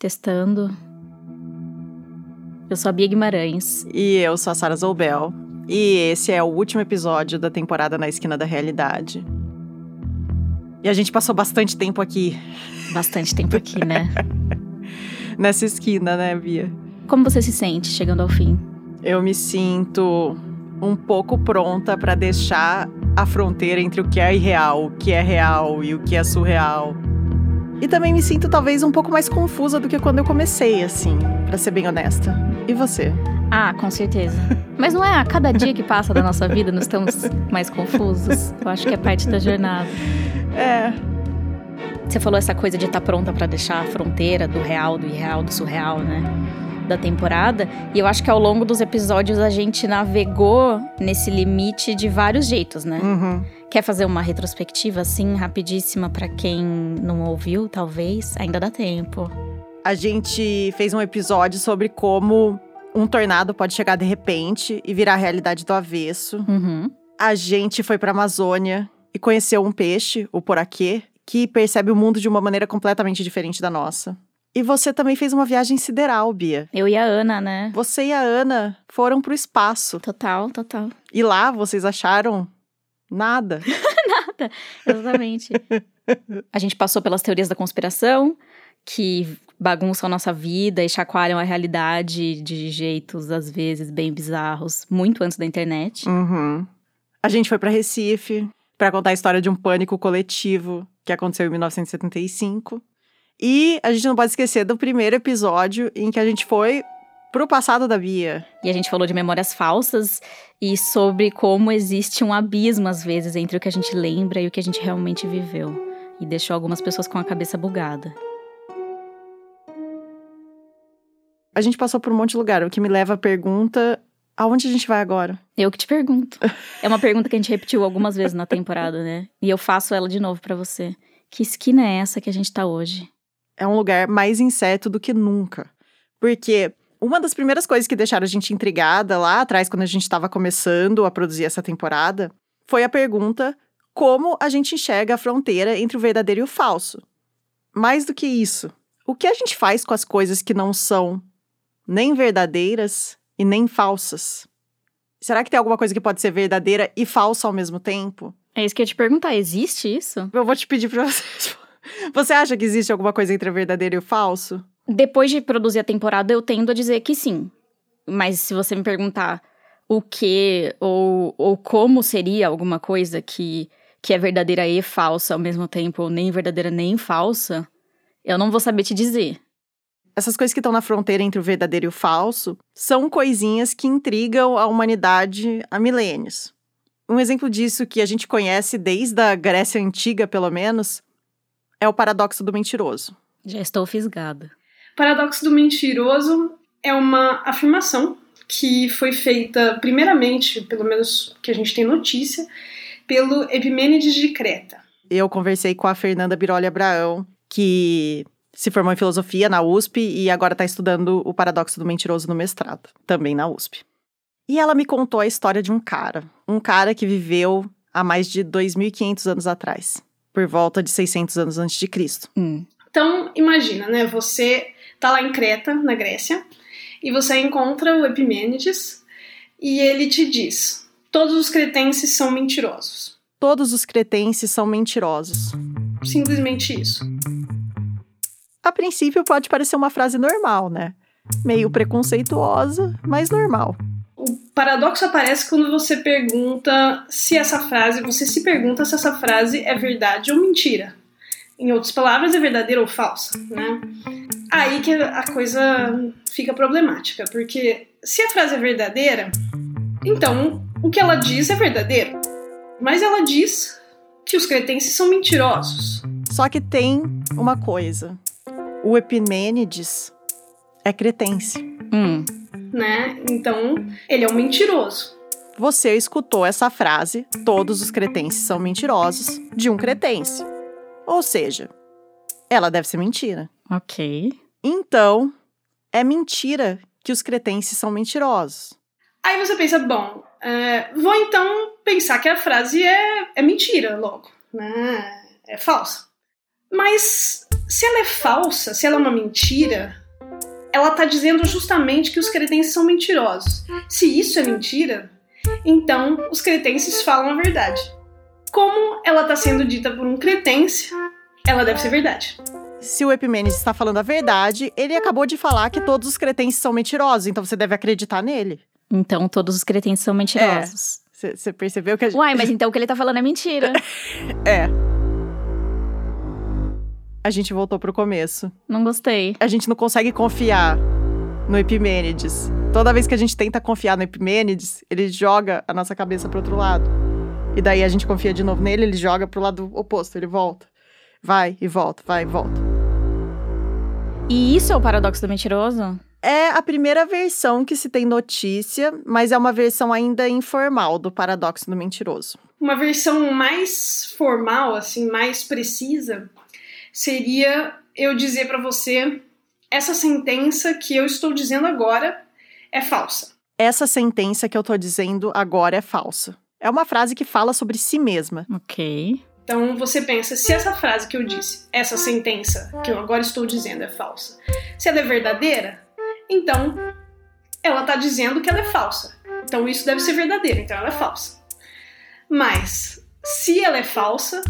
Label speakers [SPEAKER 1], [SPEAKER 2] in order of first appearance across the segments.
[SPEAKER 1] Testando. Eu sou a Bia Guimarães.
[SPEAKER 2] E eu sou a Sara Zoubel. E esse é o último episódio da temporada Na Esquina da Realidade. E a gente passou bastante tempo aqui.
[SPEAKER 1] Bastante tempo aqui, né?
[SPEAKER 2] Nessa esquina, né, Bia?
[SPEAKER 1] Como você se sente chegando ao fim?
[SPEAKER 2] Eu me sinto um pouco pronta para deixar a fronteira entre o que é irreal, o que é real e o que é surreal. E também me sinto talvez um pouco mais confusa do que quando eu comecei, assim, para ser bem honesta. E você?
[SPEAKER 1] Ah, com certeza. Mas não é a cada dia que passa da nossa vida nós estamos mais confusos? Eu acho que é parte da jornada.
[SPEAKER 2] É.
[SPEAKER 1] Você falou essa coisa de estar tá pronta para deixar a fronteira do real, do irreal, do surreal, né? Da temporada. E eu acho que ao longo dos episódios a gente navegou nesse limite de vários jeitos, né?
[SPEAKER 2] Uhum.
[SPEAKER 1] Quer fazer uma retrospectiva assim, rapidíssima, para quem não ouviu, talvez? Ainda dá tempo.
[SPEAKER 2] A gente fez um episódio sobre como um tornado pode chegar de repente e virar a realidade do avesso.
[SPEAKER 1] Uhum.
[SPEAKER 2] A gente foi pra Amazônia e conheceu um peixe, o poraquê, que percebe o mundo de uma maneira completamente diferente da nossa. E você também fez uma viagem sideral, Bia.
[SPEAKER 1] Eu e a Ana, né?
[SPEAKER 2] Você e a Ana foram pro espaço.
[SPEAKER 1] Total, total.
[SPEAKER 2] E lá vocês acharam Nada.
[SPEAKER 1] Nada, exatamente. a gente passou pelas teorias da conspiração, que bagunçam a nossa vida e chacoalham a realidade de jeitos, às vezes, bem bizarros, muito antes da internet.
[SPEAKER 2] Uhum. A gente foi para Recife para contar a história de um pânico coletivo que aconteceu em 1975. E a gente não pode esquecer do primeiro episódio em que a gente foi pro passado da Bia.
[SPEAKER 1] E a gente falou de memórias falsas e sobre como existe um abismo, às vezes, entre o que a gente lembra e o que a gente realmente viveu. E deixou algumas pessoas com a cabeça bugada.
[SPEAKER 2] A gente passou por um monte de lugar, o que me leva à pergunta: aonde a gente vai agora?
[SPEAKER 1] Eu que te pergunto. é uma pergunta que a gente repetiu algumas vezes na temporada, né? E eu faço ela de novo para você. Que esquina é essa que a gente tá hoje?
[SPEAKER 2] É um lugar mais incerto do que nunca. Porque uma das primeiras coisas que deixaram a gente intrigada lá atrás, quando a gente estava começando a produzir essa temporada, foi a pergunta como a gente enxerga a fronteira entre o verdadeiro e o falso. Mais do que isso, o que a gente faz com as coisas que não são nem verdadeiras e nem falsas? Será que tem alguma coisa que pode ser verdadeira e falsa ao mesmo tempo?
[SPEAKER 1] É isso que eu ia te perguntar, existe isso?
[SPEAKER 2] Eu vou te pedir pra você. Você acha que existe alguma coisa entre o verdadeiro e o falso?
[SPEAKER 1] Depois de produzir a temporada, eu tendo a dizer que sim. Mas se você me perguntar o que ou, ou como seria alguma coisa que, que é verdadeira e falsa ao mesmo tempo, ou nem verdadeira nem falsa, eu não vou saber te dizer.
[SPEAKER 2] Essas coisas que estão na fronteira entre o verdadeiro e o falso são coisinhas que intrigam a humanidade há milênios. Um exemplo disso que a gente conhece desde a Grécia Antiga, pelo menos, é o paradoxo do mentiroso.
[SPEAKER 1] Já estou fisgada
[SPEAKER 3] paradoxo do mentiroso é uma afirmação que foi feita primeiramente, pelo menos que a gente tem notícia, pelo Epimênides de Creta.
[SPEAKER 2] Eu conversei com a Fernanda Biroli Abraão, que se formou em filosofia na USP e agora está estudando o paradoxo do mentiroso no mestrado, também na USP. E ela me contou a história de um cara, um cara que viveu há mais de 2.500 anos atrás, por volta de 600 anos antes de Cristo.
[SPEAKER 1] Hum.
[SPEAKER 3] Então, imagina, né? Você tá lá em Creta, na Grécia, e você encontra o Epimênides e ele te diz: todos os cretenses são mentirosos.
[SPEAKER 2] Todos os cretenses são mentirosos.
[SPEAKER 3] Simplesmente isso.
[SPEAKER 2] A princípio pode parecer uma frase normal, né? Meio preconceituosa, mas normal.
[SPEAKER 3] O paradoxo aparece quando você pergunta se essa frase, você se pergunta se essa frase é verdade ou mentira. Em outras palavras, é verdadeira ou falsa, né? Aí que a coisa fica problemática, porque se a frase é verdadeira, então o que ela diz é verdadeiro. Mas ela diz que os cretenses são mentirosos.
[SPEAKER 2] Só que tem uma coisa: o Epimênides é cretense.
[SPEAKER 1] Hum.
[SPEAKER 3] Né? Então, ele é um mentiroso.
[SPEAKER 2] Você escutou essa frase, todos os cretenses são mentirosos, de um cretense. Ou seja, ela deve ser mentira.
[SPEAKER 1] Ok.
[SPEAKER 2] Então, é mentira que os cretenses são mentirosos.
[SPEAKER 3] Aí você pensa, bom, é, vou então pensar que a frase é, é mentira logo, né? É falsa. Mas se ela é falsa, se ela é uma mentira, ela está dizendo justamente que os cretenses são mentirosos. Se isso é mentira, então os cretenses falam a verdade. Como ela está sendo dita por um cretense, ela deve ser verdade.
[SPEAKER 2] Se o Epimênides está falando a verdade, ele acabou de falar que todos os cretenses são mentirosos, então você deve acreditar nele.
[SPEAKER 1] Então todos os cretenses são mentirosos.
[SPEAKER 2] Você percebeu que a gente...
[SPEAKER 1] Uai, mas então o que ele tá falando é mentira.
[SPEAKER 2] É. A gente voltou pro começo.
[SPEAKER 1] Não gostei.
[SPEAKER 2] A gente não consegue confiar no Epimênides. Toda vez que a gente tenta confiar no Epimênides, ele joga a nossa cabeça pro outro lado. E daí a gente confia de novo nele, ele joga pro lado oposto, ele volta. Vai e volta, vai e volta.
[SPEAKER 1] E isso é o paradoxo do mentiroso?
[SPEAKER 2] É a primeira versão que se tem notícia, mas é uma versão ainda informal do paradoxo do mentiroso.
[SPEAKER 3] Uma versão mais formal, assim, mais precisa, seria eu dizer para você essa sentença que eu estou dizendo agora é falsa.
[SPEAKER 2] Essa sentença que eu tô dizendo agora é falsa. É uma frase que fala sobre si mesma.
[SPEAKER 1] Ok.
[SPEAKER 3] Então você pensa, se essa frase que eu disse, essa sentença que eu agora estou dizendo é falsa, se ela é verdadeira, então ela está dizendo que ela é falsa. Então isso deve ser verdadeiro, então ela é falsa. Mas se ela é falsa,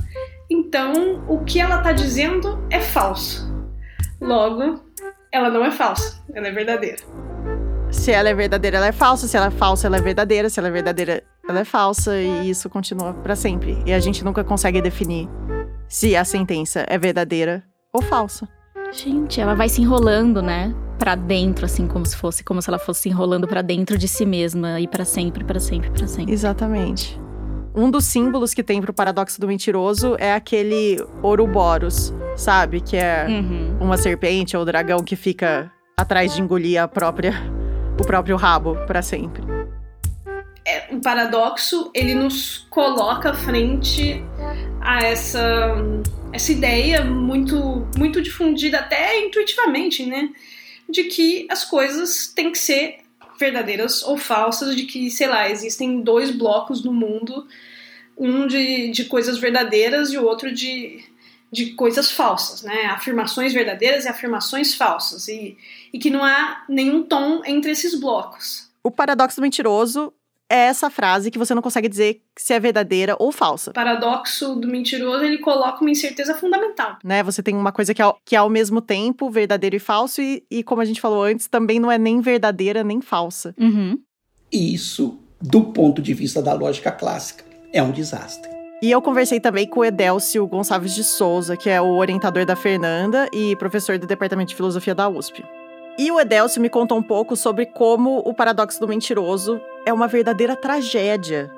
[SPEAKER 3] então o que ela está dizendo é falso. Logo, ela não é falsa, ela é verdadeira.
[SPEAKER 2] Se ela é verdadeira, ela é falsa. Se ela é falsa, ela é verdadeira. Se ela é verdadeira, ela é falsa. E isso continua para sempre. E a gente nunca consegue definir se a sentença é verdadeira ou falsa.
[SPEAKER 1] Gente, ela vai se enrolando, né? Pra dentro, assim, como se fosse, como se ela fosse se enrolando para dentro de si mesma e para sempre, para sempre, para sempre.
[SPEAKER 2] Exatamente. Um dos símbolos que tem pro paradoxo do mentiroso é aquele Ouroboros, sabe? Que é
[SPEAKER 1] Uhum.
[SPEAKER 2] uma serpente ou dragão que fica atrás de engolir a própria, o próprio rabo para sempre.
[SPEAKER 3] É, o paradoxo, ele nos coloca frente a essa, essa ideia muito, muito difundida até intuitivamente, né? De que as coisas têm que ser verdadeiras ou falsas, de que, sei lá, existem dois blocos no mundo, um de, de coisas verdadeiras e o outro de, de coisas falsas, né? Afirmações verdadeiras e afirmações falsas, e, e que não há nenhum tom entre esses blocos.
[SPEAKER 2] O paradoxo do mentiroso é essa frase que você não consegue dizer se é verdadeira ou falsa.
[SPEAKER 3] O paradoxo do mentiroso, ele coloca uma incerteza fundamental.
[SPEAKER 2] Né? Você tem uma coisa que é, que é ao mesmo tempo verdadeiro e falso, e, e como a gente falou antes, também não é nem verdadeira nem falsa.
[SPEAKER 1] Uhum.
[SPEAKER 4] E isso, do ponto de vista da lógica clássica, é um desastre.
[SPEAKER 2] E eu conversei também com o Edélcio Gonçalves de Souza, que é o orientador da Fernanda e professor do Departamento de Filosofia da USP. E o Edélcio me contou um pouco sobre como o paradoxo do mentiroso é uma verdadeira tragédia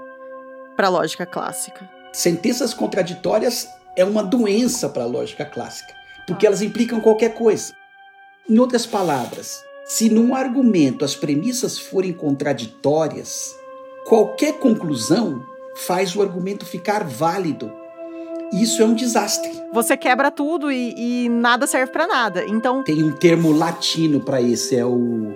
[SPEAKER 2] para a lógica clássica.
[SPEAKER 4] Sentenças contraditórias é uma doença para a lógica clássica, porque elas implicam qualquer coisa. Em outras palavras, se num argumento as premissas forem contraditórias, qualquer conclusão faz o argumento ficar válido. Isso é um desastre.
[SPEAKER 2] Você quebra tudo e, e nada serve para nada. Então,
[SPEAKER 4] Tem um termo latino para esse, é o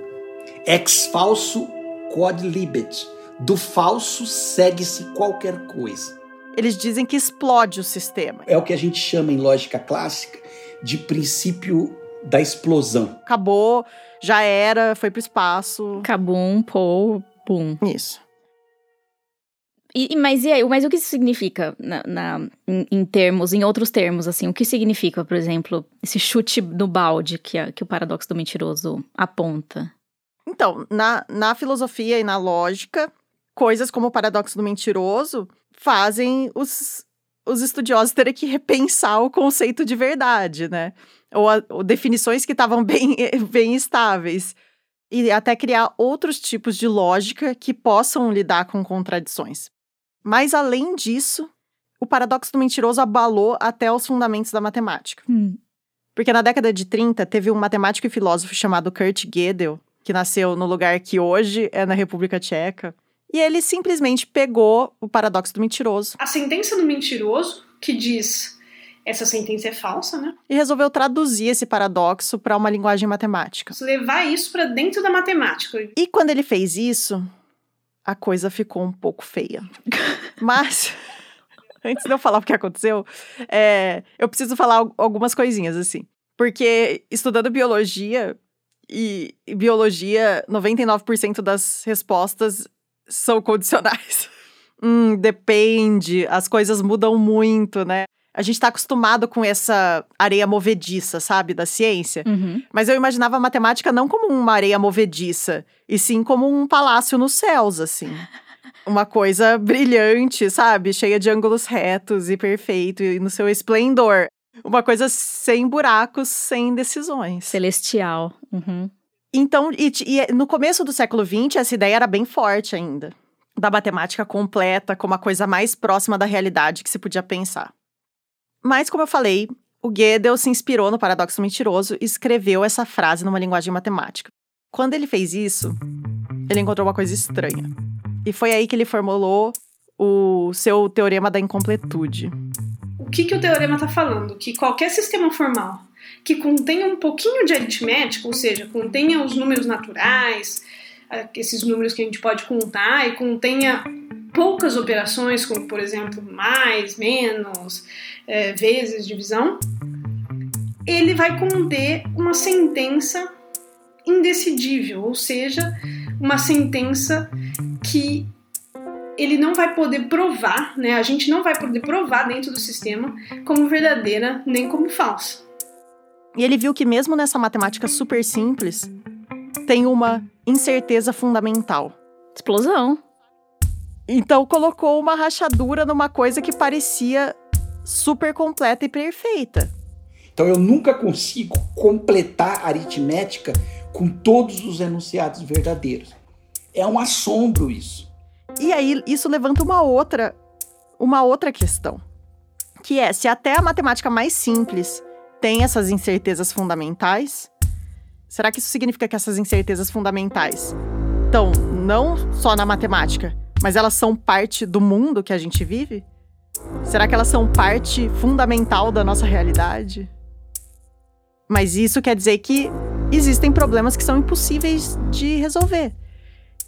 [SPEAKER 4] ex falso quod libet. Do falso segue-se qualquer coisa.
[SPEAKER 2] eles dizem que explode o sistema.
[SPEAKER 4] É o que a gente chama em lógica clássica de princípio da explosão.
[SPEAKER 2] Acabou, já era, foi pro espaço.
[SPEAKER 1] Cabum, pou, pum.
[SPEAKER 2] Isso.
[SPEAKER 1] E, mas e aí, mas o que isso significa na, na- em, em termos, em outros termos, assim? O que significa, por exemplo, esse chute no balde que, a- que o paradoxo do mentiroso aponta?
[SPEAKER 2] Então, na, na filosofia e na lógica, coisas como o paradoxo do mentiroso fazem os, os estudiosos terem que repensar o conceito de verdade, né? Ou, a- ou definições que estavam bem, bem estáveis. E até criar outros tipos de lógica que possam lidar com contradições. Mas, além disso, o paradoxo do mentiroso abalou até os fundamentos da matemática. Porque na década de 30, teve um matemático e filósofo chamado Kurt Gödel, que nasceu no lugar que hoje é na República Tcheca. E ele simplesmente pegou o paradoxo do mentiroso
[SPEAKER 3] A sentença do mentiroso, que diz essa sentença é falsa, né?
[SPEAKER 2] e resolveu traduzir esse paradoxo para uma linguagem matemática.
[SPEAKER 3] Levar isso para dentro da matemática.
[SPEAKER 2] E quando ele fez isso, a coisa ficou um pouco feia. Mas, antes de eu falar o que aconteceu, é, eu preciso falar al- algumas coisinhas assim. Porque estudando biologia, e, e biologia, 99% das respostas são condicionais. hum, depende, as coisas mudam muito, né? A gente tá acostumado com essa areia movediça, sabe, da ciência.
[SPEAKER 1] Uhum.
[SPEAKER 2] Mas eu imaginava a matemática não como uma areia movediça, e sim como um palácio nos céus, assim. Uma coisa brilhante, sabe? Cheia de ângulos retos e perfeito, e no seu esplendor. Uma coisa sem buracos, sem decisões.
[SPEAKER 1] Celestial. Uhum.
[SPEAKER 2] Então, e, e no começo do século XX, essa ideia era bem forte ainda. Da matemática completa como a coisa mais próxima da realidade que se podia pensar. Mas, como eu falei, o Gödel se inspirou no paradoxo mentiroso e escreveu essa frase numa linguagem matemática. Quando ele fez isso, ele encontrou uma coisa estranha. E foi aí que ele formulou o seu teorema da incompletude.
[SPEAKER 3] O que, que o teorema está falando? Que qualquer sistema formal que contenha um pouquinho de aritmética, ou seja, contenha os números naturais, esses números que a gente pode contar, e contenha poucas operações, como por exemplo mais, menos, é, vezes, divisão, ele vai conter uma sentença indecidível, ou seja, uma sentença que ele não vai poder provar, né? A gente não vai poder provar dentro do sistema como verdadeira nem como falsa.
[SPEAKER 2] E ele viu que mesmo nessa matemática super simples, tem uma incerteza fundamental.
[SPEAKER 1] Explosão.
[SPEAKER 2] Então colocou uma rachadura numa coisa que parecia super completa e perfeita.
[SPEAKER 4] Então eu nunca consigo completar a aritmética com todos os enunciados verdadeiros. É um assombro isso.
[SPEAKER 2] E aí isso levanta uma outra uma outra questão, que é se até a matemática mais simples tem essas incertezas fundamentais, será que isso significa que essas incertezas fundamentais estão não só na matemática, mas elas são parte do mundo que a gente vive? Será que elas são parte fundamental da nossa realidade? Mas isso quer dizer que existem problemas que são impossíveis de resolver.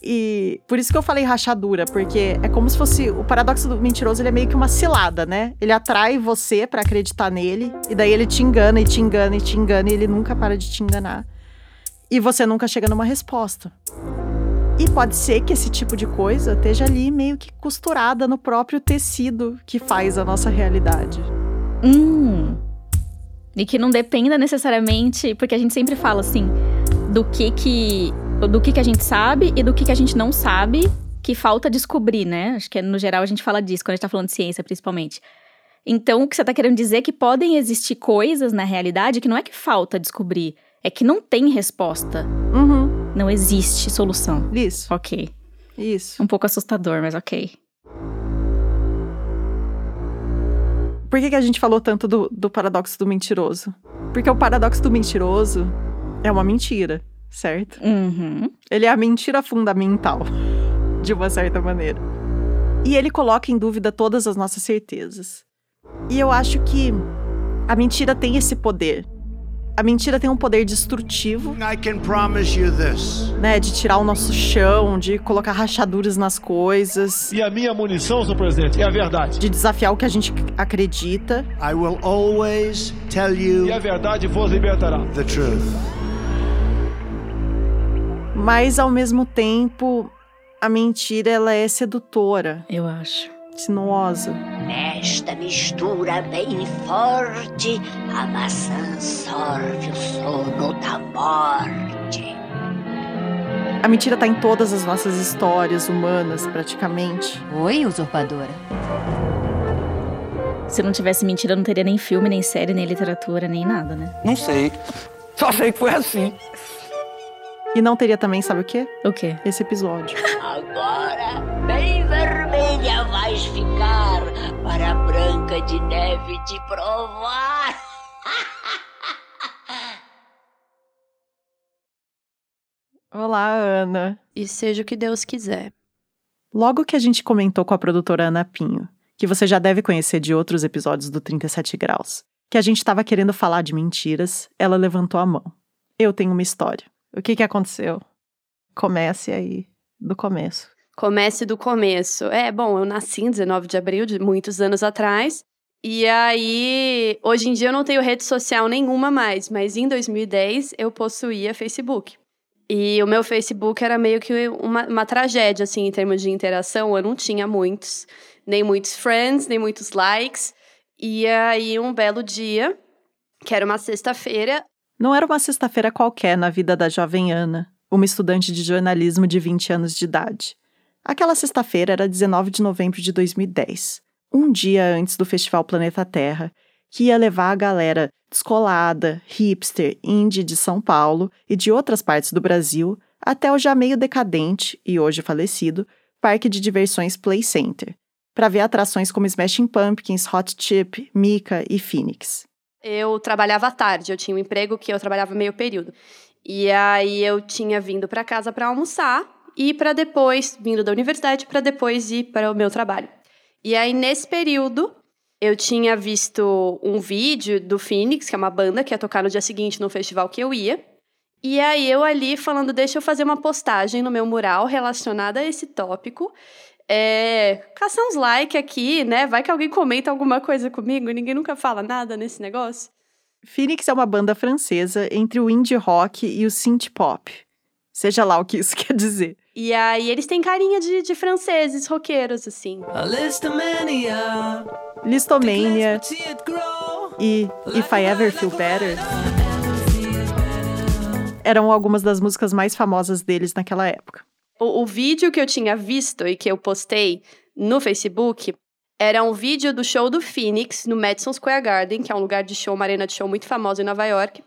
[SPEAKER 2] E por isso que eu falei rachadura, porque é como se fosse o paradoxo do mentiroso, ele é meio que uma cilada, né? Ele atrai você para acreditar nele, e daí ele te engana e te engana e te engana e ele nunca para de te enganar. E você nunca chega numa resposta. E pode ser que esse tipo de coisa esteja ali meio que costurada no próprio tecido que faz a nossa realidade.
[SPEAKER 1] Hum. E que não dependa necessariamente, porque a gente sempre fala assim, do que que do que, que a gente sabe e do que, que a gente não sabe que falta descobrir, né? Acho que no geral a gente fala disso, quando a gente tá falando de ciência, principalmente. Então, o que você tá querendo dizer é que podem existir coisas na realidade que não é que falta descobrir, é que não tem resposta.
[SPEAKER 2] Uhum.
[SPEAKER 1] Não existe solução.
[SPEAKER 2] Isso.
[SPEAKER 1] Ok.
[SPEAKER 2] Isso.
[SPEAKER 1] Um pouco assustador, mas ok.
[SPEAKER 2] Por que, que a gente falou tanto do, do paradoxo do mentiroso? Porque o paradoxo do mentiroso é uma mentira certo?
[SPEAKER 1] Uhum.
[SPEAKER 2] Ele é a mentira fundamental, de uma certa maneira. E ele coloca em dúvida todas as nossas certezas. E eu acho que a mentira tem esse poder. A mentira tem um poder destrutivo. Né, de tirar o nosso chão, de colocar rachaduras nas coisas.
[SPEAKER 5] E a minha munição, senhor presidente, é a verdade.
[SPEAKER 2] De desafiar o que a gente acredita.
[SPEAKER 5] I will always tell you e a verdade vos libertará.
[SPEAKER 2] The truth mas ao mesmo tempo a mentira ela é sedutora.
[SPEAKER 1] Eu acho.
[SPEAKER 2] Sinuosa.
[SPEAKER 6] Nesta mistura bem forte, a maçã sorve o sono da morte.
[SPEAKER 2] A mentira está em todas as nossas histórias humanas, praticamente.
[SPEAKER 7] Oi, usurpadora.
[SPEAKER 1] Se não tivesse mentira, não teria nem filme, nem série, nem literatura, nem nada, né?
[SPEAKER 8] Não sei. Só sei que foi assim.
[SPEAKER 2] E não teria também, sabe o quê?
[SPEAKER 1] O quê?
[SPEAKER 2] Esse episódio.
[SPEAKER 6] Agora, bem vermelha vais ficar para a Branca de Neve te provar.
[SPEAKER 2] Olá, Ana.
[SPEAKER 9] E seja o que Deus quiser.
[SPEAKER 2] Logo que a gente comentou com a produtora Ana Pinho, que você já deve conhecer de outros episódios do 37 Graus, que a gente estava querendo falar de mentiras, ela levantou a mão. Eu tenho uma história. O que, que aconteceu? Comece aí, do começo.
[SPEAKER 9] Comece do começo. É, bom, eu nasci em 19 de abril de muitos anos atrás E aí, hoje em dia eu não tenho rede social nenhuma mais, mas em 2010 eu possuía Facebook. E o meu Facebook era meio que uma, uma tragédia, assim, em termos de interação. Eu não tinha muitos, nem muitos friends, nem muitos likes. E aí, um belo dia, que era uma sexta-feira.
[SPEAKER 2] Não era uma sexta-feira qualquer na vida da jovem Ana, uma estudante de jornalismo de 20 anos de idade. Aquela sexta-feira era 19 de novembro de 2010, um dia antes do Festival Planeta Terra, que ia levar a galera descolada, hipster, indie de São Paulo e de outras partes do Brasil até o já meio decadente e hoje falecido Parque de Diversões Play Center, para ver atrações como Smashing Pumpkins, Hot Chip, Mika e Phoenix.
[SPEAKER 9] Eu trabalhava à tarde, eu tinha um emprego que eu trabalhava meio período. E aí eu tinha vindo para casa para almoçar e para depois, vindo da universidade, para depois ir para o meu trabalho. E aí nesse período, eu tinha visto um vídeo do Phoenix, que é uma banda que ia tocar no dia seguinte no festival que eu ia. E aí eu ali falando, deixa eu fazer uma postagem no meu mural relacionada a esse tópico. É, caçar uns likes aqui, né? Vai que alguém comenta alguma coisa comigo, ninguém nunca fala nada nesse negócio.
[SPEAKER 2] Phoenix é uma banda francesa entre o indie rock e o synth pop. Seja lá o que isso quer dizer.
[SPEAKER 9] E aí eles têm carinha de, de franceses, roqueiros, assim.
[SPEAKER 2] Listomania e If I Ever Feel Better eram algumas das músicas mais famosas deles naquela época.
[SPEAKER 9] O, o vídeo que eu tinha visto e que eu postei no Facebook era um vídeo do show do Phoenix no Madison Square Garden, que é um lugar de show, uma arena de show muito famosa em Nova York.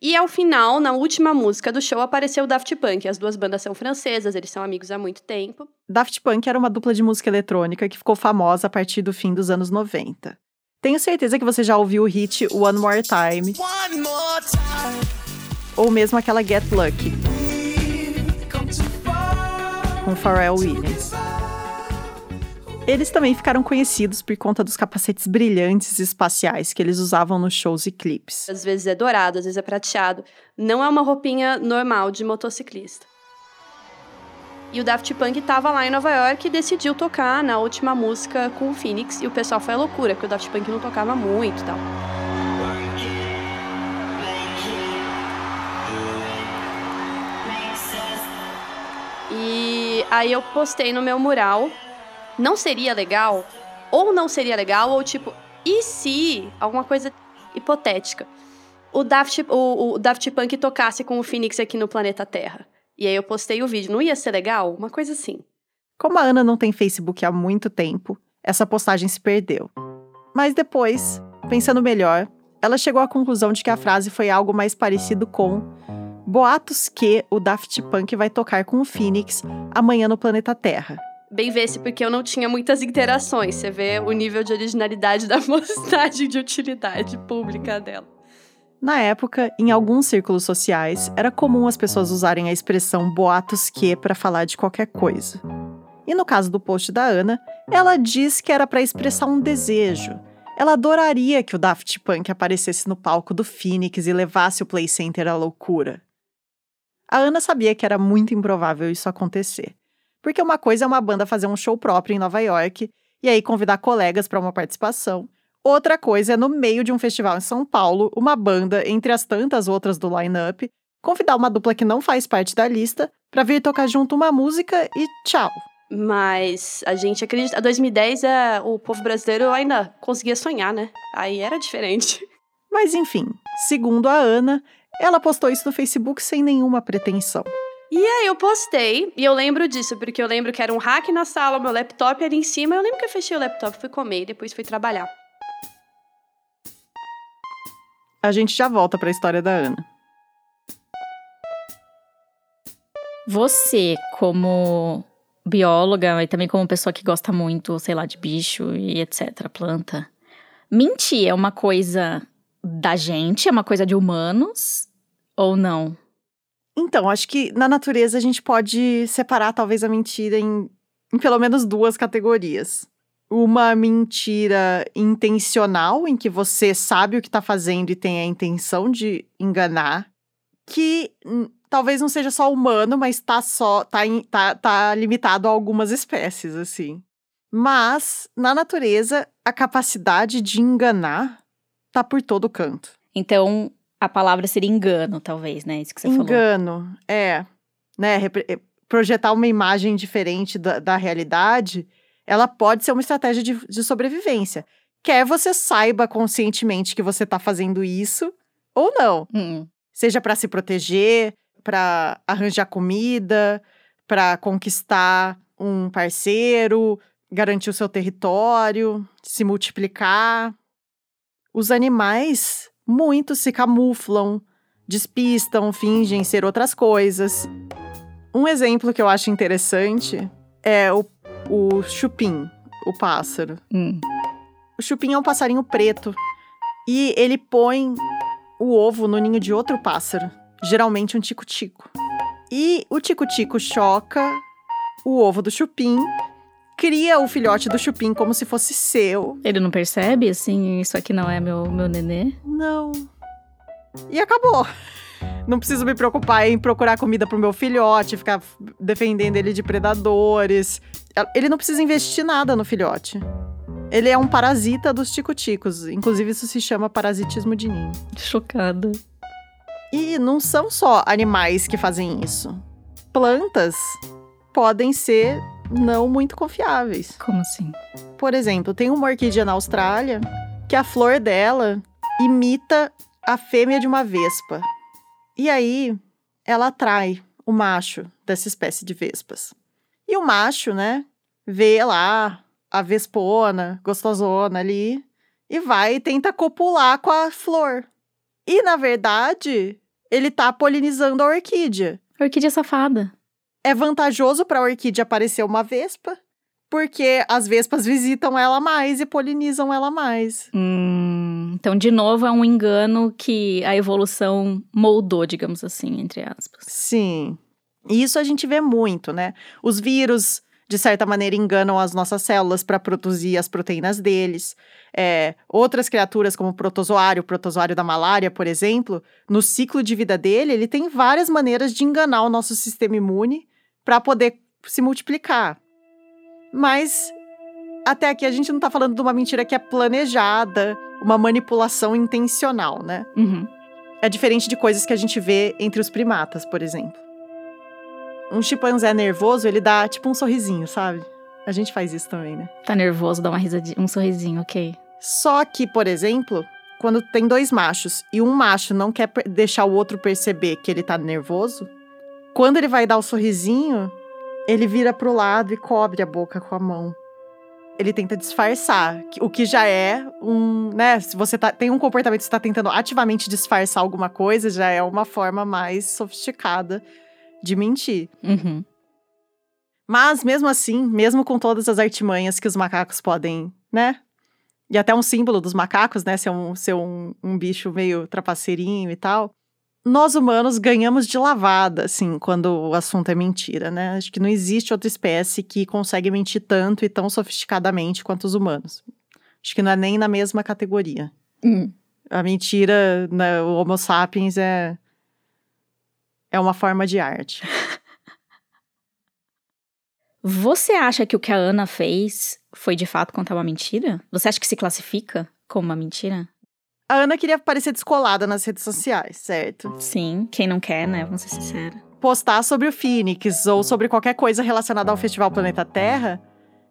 [SPEAKER 9] E ao final, na última música do show, apareceu o Daft Punk. As duas bandas são francesas, eles são amigos há muito tempo.
[SPEAKER 2] Daft Punk era uma dupla de música eletrônica que ficou famosa a partir do fim dos anos 90. Tenho certeza que você já ouviu o hit One More Time. One more time. Ou mesmo aquela Get Lucky. Com Pharrell Williams. Eles também ficaram conhecidos por conta dos capacetes brilhantes espaciais que eles usavam nos shows e clipes.
[SPEAKER 9] Às vezes é dourado, às vezes é prateado. Não é uma roupinha normal de motociclista. E o Daft Punk estava lá em Nova York e decidiu tocar na última música com o Phoenix. E o pessoal foi a loucura, porque o Daft Punk não tocava muito e tal. Aí eu postei no meu mural não seria legal? Ou não seria legal, ou tipo, e se alguma coisa hipotética? O Daft, o, o Daft Punk tocasse com o Phoenix aqui no planeta Terra. E aí eu postei o vídeo. Não ia ser legal? Uma coisa assim.
[SPEAKER 2] Como a Ana não tem Facebook há muito tempo, essa postagem se perdeu. Mas depois, pensando melhor, ela chegou à conclusão de que a frase foi algo mais parecido com boatos que o Daft Punk vai tocar com o Phoenix amanhã no planeta Terra
[SPEAKER 9] bem vê-se porque eu não tinha muitas interações. Você vê o nível de originalidade da postagem de utilidade pública dela.
[SPEAKER 2] Na época, em alguns círculos sociais, era comum as pessoas usarem a expressão boatos que para falar de qualquer coisa. E no caso do post da Ana, ela diz que era para expressar um desejo. Ela adoraria que o Daft Punk aparecesse no palco do Phoenix e levasse o Play Center à loucura. A Ana sabia que era muito improvável isso acontecer. Porque uma coisa é uma banda fazer um show próprio em Nova York e aí convidar colegas para uma participação. Outra coisa é, no meio de um festival em São Paulo, uma banda, entre as tantas outras do line-up, convidar uma dupla que não faz parte da lista para vir tocar junto uma música e tchau.
[SPEAKER 9] Mas a gente acredita. 2010 é, o povo brasileiro ainda conseguia sonhar, né? Aí era diferente.
[SPEAKER 2] Mas enfim, segundo a Ana, ela postou isso no Facebook sem nenhuma pretensão.
[SPEAKER 9] E aí eu postei, e eu lembro disso, porque eu lembro que era um hack na sala, meu laptop era em cima, eu lembro que eu fechei o laptop, fui comer e depois fui trabalhar.
[SPEAKER 2] A gente já volta para a história da Ana.
[SPEAKER 1] Você, como bióloga e também como pessoa que gosta muito, sei lá, de bicho e etc, planta, mentir é uma coisa da gente, é uma coisa de humanos ou não?
[SPEAKER 2] Então, acho que na natureza a gente pode separar talvez a mentira em, em pelo menos duas categorias. Uma mentira intencional, em que você sabe o que está fazendo e tem a intenção de enganar, que talvez não seja só humano, mas está só tá, tá, tá limitado a algumas espécies, assim. Mas, na natureza, a capacidade de enganar tá por todo canto.
[SPEAKER 1] Então, a palavra seria engano, talvez, né? Isso que você falou.
[SPEAKER 2] Engano, é. Né, repre- eh, projetar uma imagem diferente da, da realidade, ela pode ser uma estratégia de, de sobrevivência. Quer você saiba conscientemente que você tá fazendo isso ou não.
[SPEAKER 1] Hum.
[SPEAKER 2] Seja para se proteger, para arranjar comida, para conquistar um parceiro, garantir o seu território, se multiplicar. Os animais, muitos se camuflam, despistam, fingem ser outras coisas. Um exemplo que eu acho interessante é o, o chupim, o pássaro.
[SPEAKER 1] Hum.
[SPEAKER 2] O chupim é um passarinho preto e ele põe o ovo no ninho de outro pássaro, geralmente um tico-tico. E o tico-tico choca o ovo do chupim, cria o filhote do chupim como se fosse seu.
[SPEAKER 1] Ele não percebe, assim, isso aqui não é meu, meu nenê?
[SPEAKER 2] Não. E acabou. Não preciso me preocupar em procurar comida pro meu filhote, ficar defendendo ele de predadores. Ele não precisa investir nada no filhote. Ele é um parasita dos tico-ticos. Inclusive, isso se chama parasitismo de ninho.
[SPEAKER 1] Chocada.
[SPEAKER 2] E não são só animais que fazem isso. Plantas podem ser não muito confiáveis.
[SPEAKER 1] Como assim?
[SPEAKER 2] Por exemplo, tem uma orquídea na Austrália que a flor dela imita a fêmea de uma vespa. E aí, ela atrai o macho dessa espécie de vespas. E o macho, né, vê lá a vespona, gostosona ali, e vai e tenta copular com a flor. E, na verdade, ele tá polinizando a orquídea.
[SPEAKER 1] Orquídea safada.
[SPEAKER 2] É vantajoso para a orquídea aparecer uma vespa, porque as vespas visitam ela mais e polinizam ela mais.
[SPEAKER 1] Hum, então, de novo, é um engano que a evolução moldou, digamos assim, entre aspas.
[SPEAKER 2] Sim. E isso a gente vê muito, né? Os vírus, de certa maneira, enganam as nossas células para produzir as proteínas deles. É, outras criaturas, como o protozoário, o protozoário da malária, por exemplo, no ciclo de vida dele, ele tem várias maneiras de enganar o nosso sistema imune para poder se multiplicar. Mas até aqui a gente não tá falando de uma mentira que é planejada, uma manipulação intencional, né?
[SPEAKER 1] Uhum.
[SPEAKER 2] É diferente de coisas que a gente vê entre os primatas, por exemplo. Um chimpanzé nervoso, ele dá tipo um sorrisinho, sabe? A gente faz isso também, né?
[SPEAKER 1] Tá nervoso, dá uma risadinha, um sorrisinho, ok.
[SPEAKER 2] Só que, por exemplo, quando tem dois machos e um macho não quer deixar o outro perceber que ele tá nervoso, quando ele vai dar o sorrisinho, ele vira pro lado e cobre a boca com a mão. Ele tenta disfarçar, o que já é um, né, se você tá, tem um comportamento que você tá tentando ativamente disfarçar alguma coisa, já é uma forma mais sofisticada de mentir.
[SPEAKER 1] Uhum.
[SPEAKER 2] Mas mesmo assim, mesmo com todas as artimanhas que os macacos podem, né? E até um símbolo dos macacos, né? Ser um, ser um, um bicho meio trapaceirinho e tal. Nós humanos ganhamos de lavada, assim, quando o assunto é mentira, né? Acho que não existe outra espécie que consegue mentir tanto e tão sofisticadamente quanto os humanos. Acho que não é nem na mesma categoria.
[SPEAKER 1] Hum.
[SPEAKER 2] A mentira, né, o Homo sapiens é. É uma forma de arte.
[SPEAKER 1] Você acha que o que a Ana fez foi de fato contar uma mentira? Você acha que se classifica como uma mentira?
[SPEAKER 2] A Ana queria parecer descolada nas redes sociais, certo?
[SPEAKER 1] Sim, quem não quer, né? Vamos ser sinceros.
[SPEAKER 2] Postar sobre o Phoenix ou sobre qualquer coisa relacionada ao Festival Planeta Terra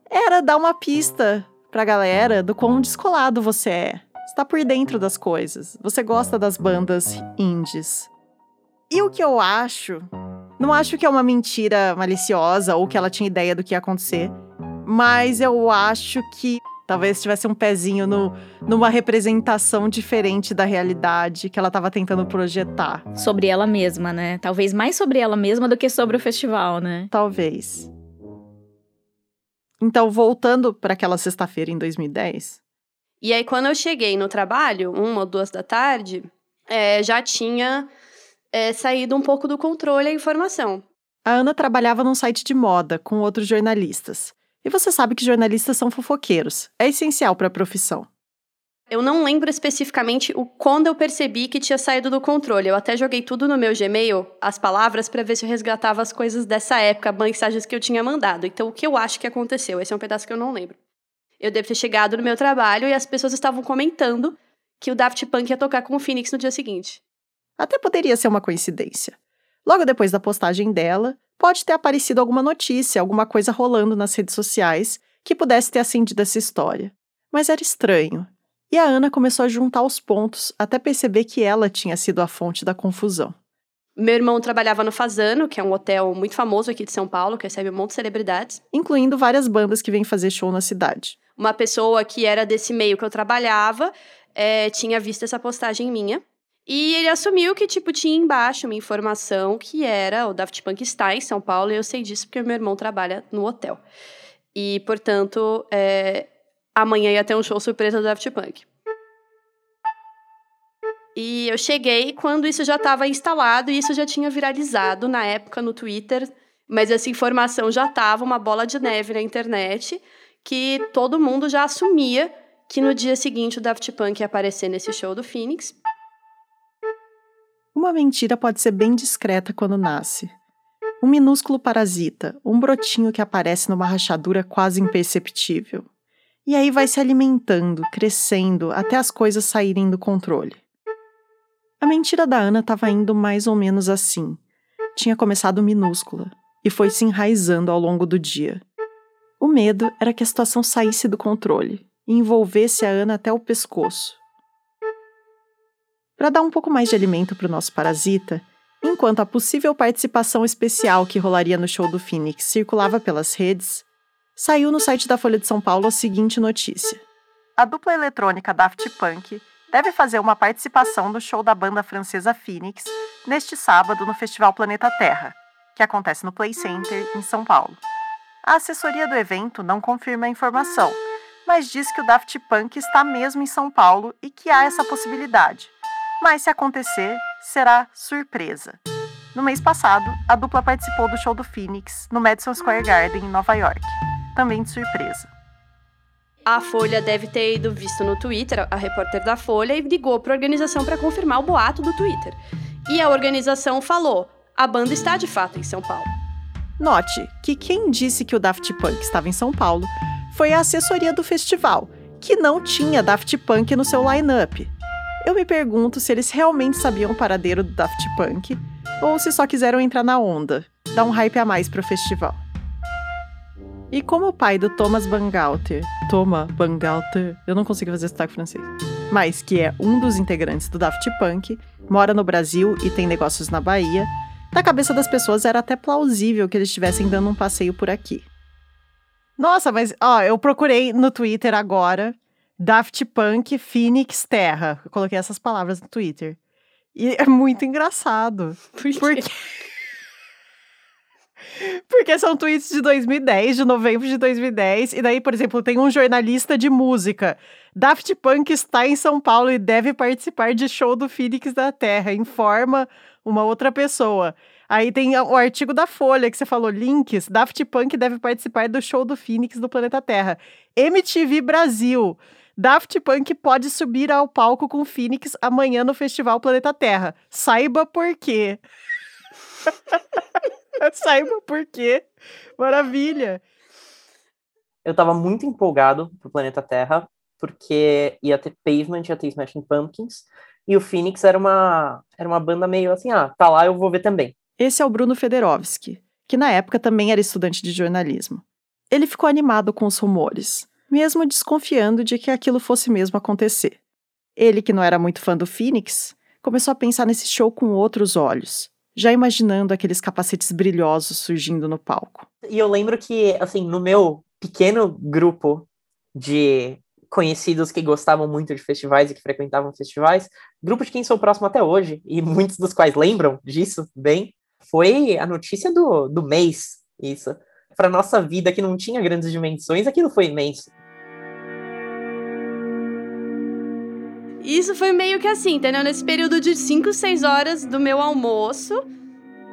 [SPEAKER 2] era dar uma pista pra galera do quão descolado você é. Você tá por dentro das coisas. Você gosta das bandas indies. E o que eu acho. Não acho que é uma mentira maliciosa ou que ela tinha ideia do que ia acontecer. Mas eu acho que talvez tivesse um pezinho no, numa representação diferente da realidade que ela estava tentando projetar.
[SPEAKER 1] Sobre ela mesma, né? Talvez mais sobre ela mesma do que sobre o festival, né?
[SPEAKER 2] Talvez. Então, voltando para aquela sexta-feira em 2010.
[SPEAKER 9] E aí, quando eu cheguei no trabalho, uma ou duas da tarde, é, já tinha é, saído um pouco do controle a informação.
[SPEAKER 2] A Ana trabalhava num site de moda com outros jornalistas. E você sabe que jornalistas são fofoqueiros. É essencial para a profissão.
[SPEAKER 9] Eu não lembro especificamente o quando eu percebi que tinha saído do controle. Eu até joguei tudo no meu Gmail, as palavras, para ver se eu resgatava as coisas dessa época, mensagens que eu tinha mandado. Então, o que eu acho que aconteceu? Esse é um pedaço que eu não lembro. Eu devo ter chegado no meu trabalho e as pessoas estavam comentando que o Daft Punk ia tocar com o Phoenix no dia seguinte.
[SPEAKER 2] Até poderia ser uma coincidência. Logo depois da postagem dela, pode ter aparecido alguma notícia, alguma coisa rolando nas redes sociais que pudesse ter acendido essa história. Mas era estranho. E a Ana começou a juntar os pontos até perceber que ela tinha sido a fonte da confusão.
[SPEAKER 9] Meu irmão trabalhava no Fazano, que é um hotel muito famoso aqui de São Paulo, que recebe um monte de celebridades.
[SPEAKER 2] Incluindo várias bandas que vêm fazer show na cidade.
[SPEAKER 9] Uma pessoa que era desse meio que eu trabalhava é, tinha visto essa postagem minha. E ele assumiu que, tipo, tinha embaixo uma informação que era o Daft Punk está em São Paulo, e eu sei disso porque meu irmão trabalha no hotel. E, portanto, é, amanhã ia ter um show surpresa do Daft Punk. E eu cheguei quando isso já estava instalado e isso já tinha viralizado na época no Twitter, mas essa informação já estava uma bola de neve na internet que todo mundo já assumia que no dia seguinte o Daft Punk ia aparecer nesse show do Phoenix.
[SPEAKER 2] Uma mentira pode ser bem discreta quando nasce. Um minúsculo parasita, um brotinho que aparece numa rachadura quase imperceptível. E aí vai se alimentando, crescendo, até as coisas saírem do controle. A mentira da Ana estava indo mais ou menos assim. Tinha começado minúscula e foi se enraizando ao longo do dia. O medo era que a situação saísse do controle e envolvesse a Ana até o pescoço. Para dar um pouco mais de alimento para o nosso parasita, enquanto a possível participação especial que rolaria no show do Phoenix circulava pelas redes, saiu no site da Folha de São Paulo a seguinte notícia: A dupla eletrônica Daft Punk deve fazer uma participação no show da banda francesa Phoenix neste sábado no Festival Planeta Terra, que acontece no Play Center, em São Paulo. A assessoria do evento não confirma a informação, mas diz que o Daft Punk está mesmo em São Paulo e que há essa possibilidade. Mas se acontecer, será surpresa. No mês passado, a dupla participou do show do Phoenix no Madison Square Garden, em Nova York também de surpresa.
[SPEAKER 9] A Folha deve ter ido visto no Twitter, a repórter da Folha, e ligou para a organização para confirmar o boato do Twitter. E a organização falou: a banda está de fato em São Paulo.
[SPEAKER 2] Note que quem disse que o Daft Punk estava em São Paulo foi a assessoria do festival, que não tinha Daft Punk no seu line-up. Eu me pergunto se eles realmente sabiam o paradeiro do Daft Punk ou se só quiseram entrar na onda, dar um hype a mais para o festival. E como o pai do Thomas Bangalter, Thomas Bangalter, eu não consigo fazer sotaque francês, mas que é um dos integrantes do Daft Punk, mora no Brasil e tem negócios na Bahia, na cabeça das pessoas era até plausível que eles estivessem dando um passeio por aqui. Nossa, mas ó, eu procurei no Twitter agora Daft Punk Phoenix Terra. Eu coloquei essas palavras no Twitter. E é muito engraçado.
[SPEAKER 9] Por quê?
[SPEAKER 2] Porque porque são tweets de 2010, de novembro de 2010. E daí, por exemplo, tem um jornalista de música. Daft Punk está em São Paulo e deve participar de show do Phoenix da Terra. Informa uma outra pessoa. Aí tem o artigo da Folha que você falou, links. Daft Punk deve participar do show do Phoenix do planeta Terra. MTV Brasil. Daft Punk pode subir ao palco com Phoenix amanhã no Festival Planeta Terra. Saiba por quê. Saiba por quê. Maravilha.
[SPEAKER 7] Eu tava muito empolgado pro Planeta Terra, porque ia ter Pavement, ia ter Smashing Pumpkins, e o Phoenix era uma, era uma banda meio assim, ah, tá lá, eu vou ver também.
[SPEAKER 2] Esse é o Bruno Federovski, que na época também era estudante de jornalismo. Ele ficou animado com os rumores, mesmo desconfiando de que aquilo fosse mesmo acontecer. Ele, que não era muito fã do Phoenix, começou a pensar nesse show com outros olhos já imaginando aqueles capacetes brilhosos surgindo no palco.
[SPEAKER 7] E eu lembro que, assim, no meu pequeno grupo de conhecidos que gostavam muito de festivais e que frequentavam festivais, grupo de quem sou próximo até hoje, e muitos dos quais lembram disso bem, foi a notícia do, do mês, isso. Para nossa vida, que não tinha grandes dimensões, aquilo foi imenso.
[SPEAKER 9] Isso foi meio que assim, entendeu? Nesse período de 5, 6 horas do meu almoço.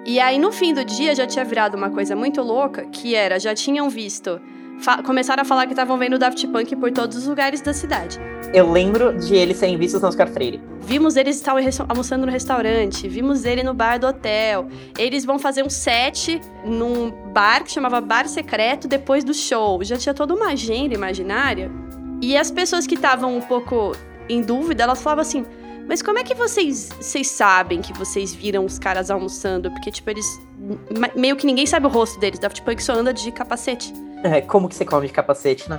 [SPEAKER 9] E aí, no fim do dia, já tinha virado uma coisa muito louca, que era, já tinham visto começaram a falar que estavam vendo o Daft Punk por todos os lugares da cidade.
[SPEAKER 7] Eu lembro de eles serem vistos no Oscar Freire.
[SPEAKER 9] Vimos eles almoçando no restaurante, vimos ele no bar do hotel. Eles vão fazer um set num bar que chamava Bar Secreto depois do show. Já tinha toda uma agenda imaginária. E as pessoas que estavam um pouco em dúvida, elas falavam assim: mas como é que vocês, vocês sabem que vocês viram os caras almoçando? Porque, tipo, eles. Meio que ninguém sabe o rosto deles. Daft Punk só anda de capacete.
[SPEAKER 7] É, como que você come de capacete, né?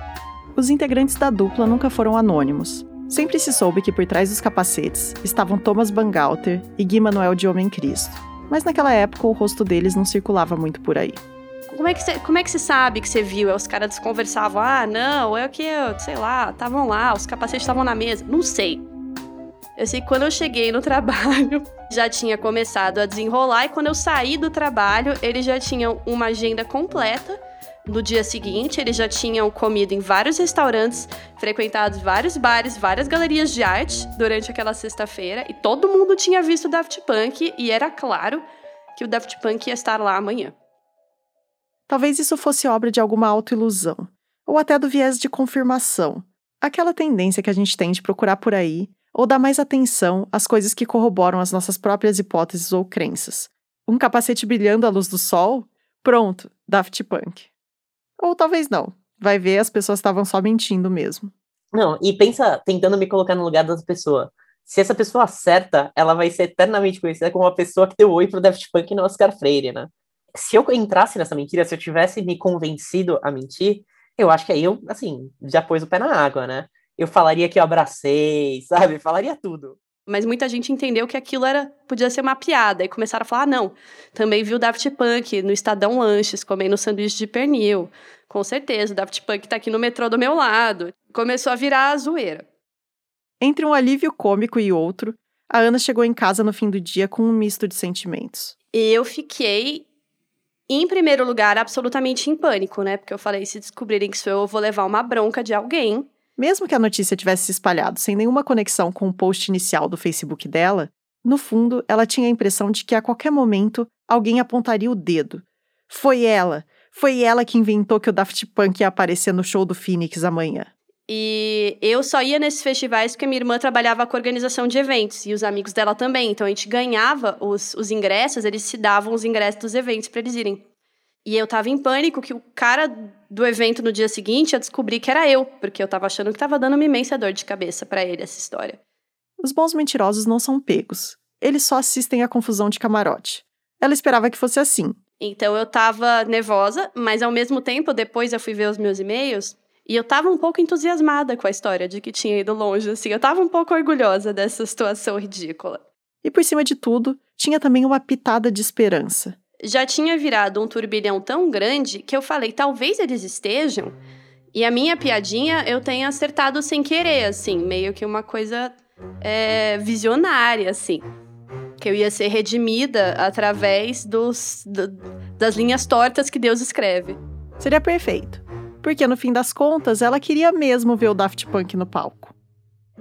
[SPEAKER 2] Os integrantes da dupla nunca foram anônimos. Sempre se soube que por trás dos capacetes estavam Thomas Bangalter e Gui Manuel de Homem Cristo. Mas naquela época o rosto deles não circulava muito por aí.
[SPEAKER 9] Como é que você, como é que você sabe que você viu? Os caras conversavam, ah, não, é o que, sei lá, estavam lá, os capacetes estavam na mesa. Não sei. Eu sei que quando eu cheguei no trabalho, já tinha começado a desenrolar, e quando eu saí do trabalho, eles já tinham uma agenda completa. No dia seguinte, eles já tinham comido em vários restaurantes, frequentado vários bares, várias galerias de arte durante aquela sexta-feira, e todo mundo tinha visto o Daft Punk, e era claro que o Daft Punk ia estar lá amanhã.
[SPEAKER 2] Talvez isso fosse obra de alguma autoilusão, ou até do viés de confirmação, aquela tendência que a gente tem de procurar por aí ou dar mais atenção às coisas que corroboram as nossas próprias hipóteses ou crenças. Um capacete brilhando à luz do sol? Pronto, Daft Punk. Ou talvez não. Vai ver, as pessoas estavam só mentindo mesmo.
[SPEAKER 7] Não, e pensa, tentando me colocar no lugar da pessoa. Se essa pessoa acerta, ela vai ser eternamente conhecida como uma pessoa que deu oi pro Daft Punk no Oscar Freire, né? Se eu entrasse nessa mentira, se eu tivesse me convencido a mentir, eu acho que aí eu, assim, já pôs o pé na água, né? eu falaria que eu abracei, sabe? Falaria tudo.
[SPEAKER 9] Mas muita gente entendeu que aquilo era podia ser uma piada e começaram a falar: ah, não, também viu o Daft Punk no Estadão Lanches, comendo sanduíche de pernil. Com certeza, o Daft Punk tá aqui no metrô do meu lado. Começou a virar a zoeira.
[SPEAKER 2] Entre um alívio cômico e outro, a Ana chegou em casa no fim do dia com um misto de sentimentos.
[SPEAKER 9] Eu fiquei, em primeiro lugar, absolutamente em pânico, né? Porque eu falei: se descobrirem que sou eu, eu vou levar uma bronca de alguém.
[SPEAKER 2] Mesmo que a notícia tivesse se espalhado sem nenhuma conexão com o post inicial do Facebook dela, no fundo, ela tinha a impressão de que a qualquer momento alguém apontaria o dedo. Foi ela! Foi ela que inventou que o Daft Punk ia aparecer no show do Phoenix amanhã.
[SPEAKER 9] E eu só ia nesses festivais porque minha irmã trabalhava com organização de eventos e os amigos dela também. Então a gente ganhava os, os ingressos, eles se davam os ingressos dos eventos para eles irem. E eu tava em pânico que o cara do evento no dia seguinte ia descobrir que era eu, porque eu tava achando que tava dando uma imensa dor de cabeça para ele essa história.
[SPEAKER 2] Os bons mentirosos não são pegos. Eles só assistem à confusão de camarote. Ela esperava que fosse assim.
[SPEAKER 9] Então eu tava nervosa, mas ao mesmo tempo, depois eu fui ver os meus e-mails e eu tava um pouco entusiasmada com a história de que tinha ido longe, assim. Eu tava um pouco orgulhosa dessa situação ridícula.
[SPEAKER 2] E por cima de tudo, tinha também uma pitada de esperança
[SPEAKER 9] já tinha virado um turbilhão tão grande que eu falei, talvez eles estejam. E a minha piadinha eu tenha acertado sem querer, assim, meio que uma coisa é, visionária, assim. Que eu ia ser redimida através dos, do, das linhas tortas que Deus escreve.
[SPEAKER 2] Seria perfeito. Porque no fim das contas, ela queria mesmo ver o Daft Punk no palco.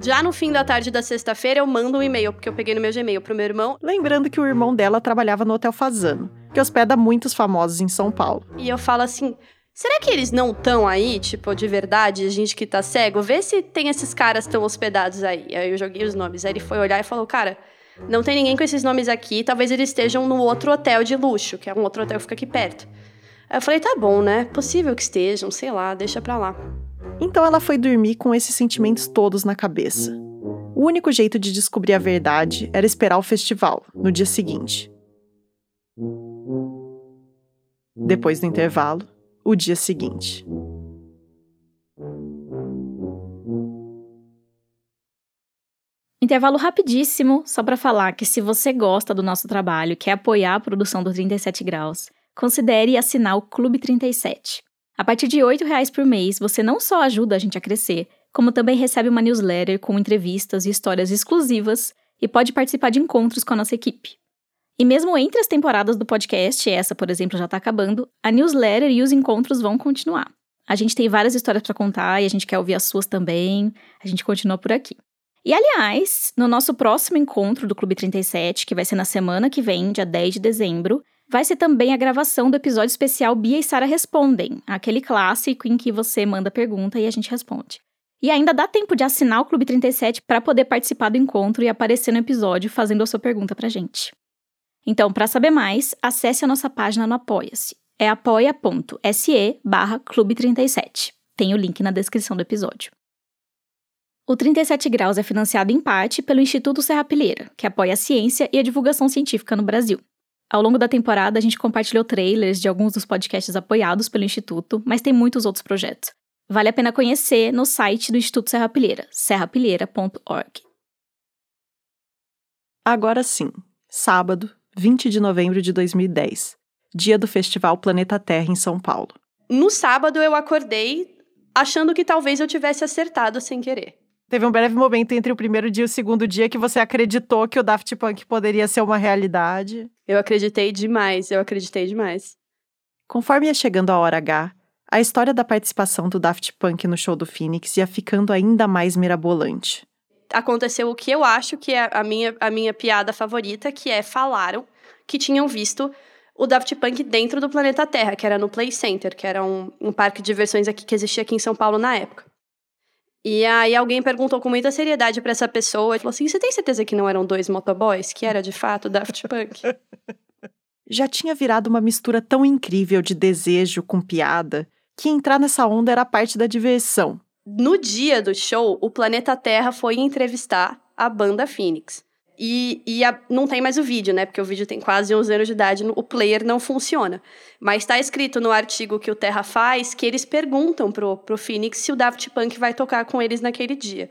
[SPEAKER 9] Já no fim da tarde da sexta-feira, eu mando um e-mail, porque eu peguei no meu Gmail pro meu irmão.
[SPEAKER 2] Lembrando que o irmão dela trabalhava no Hotel Fazano, que hospeda muitos famosos em São Paulo.
[SPEAKER 9] E eu falo assim: será que eles não estão aí, tipo, de verdade, a gente que tá cego? Vê se tem esses caras tão hospedados aí. Aí eu joguei os nomes. Aí ele foi olhar e falou: cara, não tem ninguém com esses nomes aqui, talvez eles estejam no outro hotel de luxo, que é um outro hotel que fica aqui perto. Aí eu falei: tá bom, né? Possível que estejam, sei lá, deixa pra lá.
[SPEAKER 2] Então ela foi dormir com esses sentimentos todos na cabeça. O único jeito de descobrir a verdade era esperar o festival, no dia seguinte. Depois do intervalo, o dia seguinte.
[SPEAKER 1] Intervalo rapidíssimo, só para falar que se você gosta do nosso trabalho e quer apoiar a produção do 37 Graus, considere assinar o Clube 37. A partir de R$ reais por mês, você não só ajuda a gente a crescer, como também recebe uma newsletter com entrevistas e histórias exclusivas e pode participar de encontros com a nossa equipe. E mesmo entre as temporadas do podcast, essa, por exemplo, já está acabando, a newsletter e os encontros vão continuar. A gente tem várias histórias para contar e a gente quer ouvir as suas também. A gente continua por aqui. E aliás, no nosso próximo encontro do Clube 37, que vai ser na semana que vem, dia 10 de dezembro, vai ser também a gravação do episódio especial Bia e Sara Respondem, aquele clássico em que você manda pergunta e a gente responde. E ainda dá tempo de assinar o Clube 37 para poder participar do encontro e aparecer no episódio fazendo a sua pergunta pra gente. Então, para saber mais, acesse a nossa página no Apoia-se. É apoia.se barra Clube 37. Tem o link na descrição do episódio. O 37 Graus é financiado em parte pelo Instituto Serrapilheira, que apoia a ciência e a divulgação científica no Brasil. Ao longo da temporada, a gente compartilhou trailers de alguns dos podcasts apoiados pelo Instituto, mas tem muitos outros projetos. Vale a pena conhecer no site do Instituto Serrapilheira, serrapilheira.org.
[SPEAKER 2] Agora sim, sábado, 20 de novembro de 2010, dia do Festival Planeta Terra em São Paulo.
[SPEAKER 9] No sábado eu acordei achando que talvez eu tivesse acertado sem querer.
[SPEAKER 2] Teve um breve momento entre o primeiro dia e o segundo dia que você acreditou que o Daft Punk poderia ser uma realidade.
[SPEAKER 9] Eu acreditei demais, eu acreditei demais.
[SPEAKER 2] Conforme ia chegando a hora H, a história da participação do Daft Punk no show do Phoenix ia ficando ainda mais mirabolante.
[SPEAKER 9] Aconteceu o que eu acho que é a minha, a minha piada favorita, que é falaram que tinham visto o Daft Punk dentro do planeta Terra, que era no Play Center, que era um, um parque de diversões aqui que existia aqui em São Paulo na época. E aí alguém perguntou com muita seriedade para essa pessoa, e falou assim: "Você tem certeza que não eram dois motoboys, que era de fato Daft Punk?"
[SPEAKER 2] Já tinha virado uma mistura tão incrível de desejo com piada que entrar nessa onda era parte da diversão.
[SPEAKER 9] No dia do show, o Planeta Terra foi entrevistar a banda Phoenix. E, e a, não tem mais o vídeo, né? Porque o vídeo tem quase 11 anos de idade, o player não funciona. Mas está escrito no artigo que o Terra faz que eles perguntam pro, pro Phoenix se o Daft Punk vai tocar com eles naquele dia.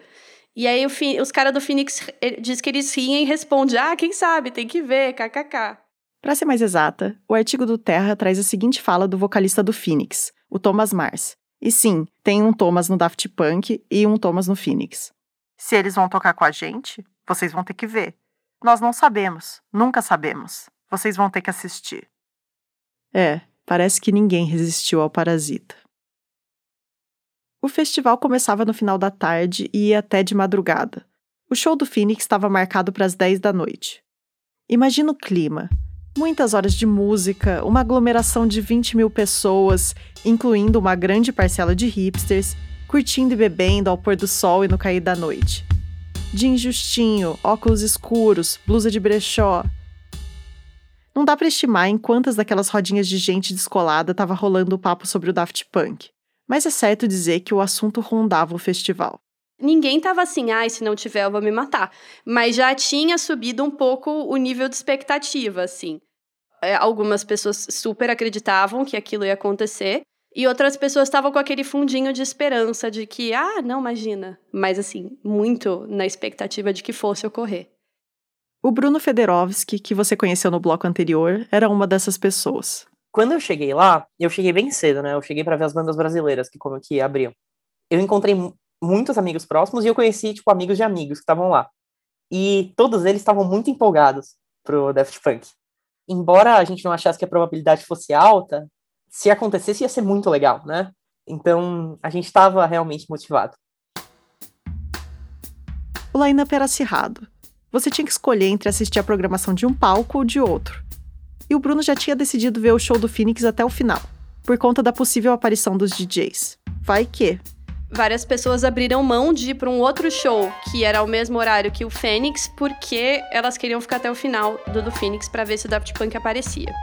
[SPEAKER 9] E aí o, os caras do Phoenix diz que eles riem e respondem: Ah, quem sabe, tem que ver, kkk.
[SPEAKER 2] Para ser mais exata, o artigo do Terra traz a seguinte fala do vocalista do Phoenix, o Thomas Mars. E sim, tem um Thomas no Daft Punk e um Thomas no Phoenix. Se eles vão tocar com a gente, vocês vão ter que ver. Nós não sabemos, nunca sabemos. Vocês vão ter que assistir. É, parece que ninguém resistiu ao parasita. O festival começava no final da tarde e ia até de madrugada. O show do Phoenix estava marcado para as 10 da noite. Imagina o clima. Muitas horas de música, uma aglomeração de 20 mil pessoas, incluindo uma grande parcela de hipsters, curtindo e bebendo ao pôr do sol e no cair da noite de injustinho, óculos escuros, blusa de brechó. Não dá para estimar em quantas daquelas rodinhas de gente descolada estava rolando o papo sobre o Daft Punk, mas é certo dizer que o assunto rondava o festival.
[SPEAKER 9] Ninguém tava assim, ai, ah, se não tiver eu vou me matar. Mas já tinha subido um pouco o nível de expectativa, assim. É, algumas pessoas super acreditavam que aquilo ia acontecer. E outras pessoas estavam com aquele fundinho de esperança de que, ah, não, imagina. Mas, assim, muito na expectativa de que fosse ocorrer.
[SPEAKER 2] O Bruno Federovski, que você conheceu no bloco anterior, era uma dessas pessoas.
[SPEAKER 7] Quando eu cheguei lá, eu cheguei bem cedo, né? Eu cheguei para ver as bandas brasileiras que, como que abriam. Eu encontrei muitos amigos próximos e eu conheci, tipo, amigos de amigos que estavam lá. E todos eles estavam muito empolgados pro Daft Punk. Embora a gente não achasse que a probabilidade fosse alta, se acontecesse ia ser muito legal, né? Então a gente estava realmente motivado.
[SPEAKER 2] O line-up era acirrado. Você tinha que escolher entre assistir a programação de um palco ou de outro. E o Bruno já tinha decidido ver o show do Phoenix até o final, por conta da possível aparição dos DJs. Vai que.
[SPEAKER 9] Várias pessoas abriram mão de ir para um outro show, que era ao mesmo horário que o Fênix, porque elas queriam ficar até o final do do Phoenix para ver se o Daft Punk aparecia.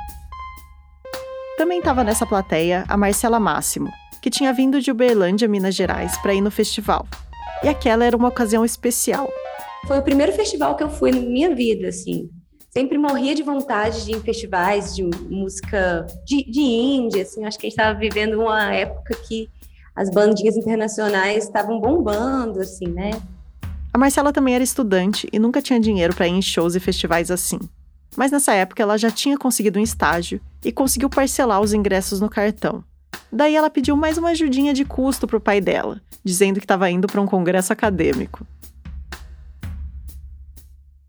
[SPEAKER 2] Também estava nessa plateia a Marcela Máximo, que tinha vindo de Uberlândia, Minas Gerais, para ir no festival. E aquela era uma ocasião especial.
[SPEAKER 10] Foi o primeiro festival que eu fui na minha vida, assim. Sempre morria de vontade de ir em festivais de música de, de indie, assim. Acho que a gente estava vivendo uma época que as bandinhas internacionais estavam bombando, assim, né?
[SPEAKER 2] A Marcela também era estudante e nunca tinha dinheiro para ir em shows e festivais assim. Mas nessa época ela já tinha conseguido um estágio e conseguiu parcelar os ingressos no cartão. Daí ela pediu mais uma ajudinha de custo para o pai dela, dizendo que estava indo para um congresso acadêmico.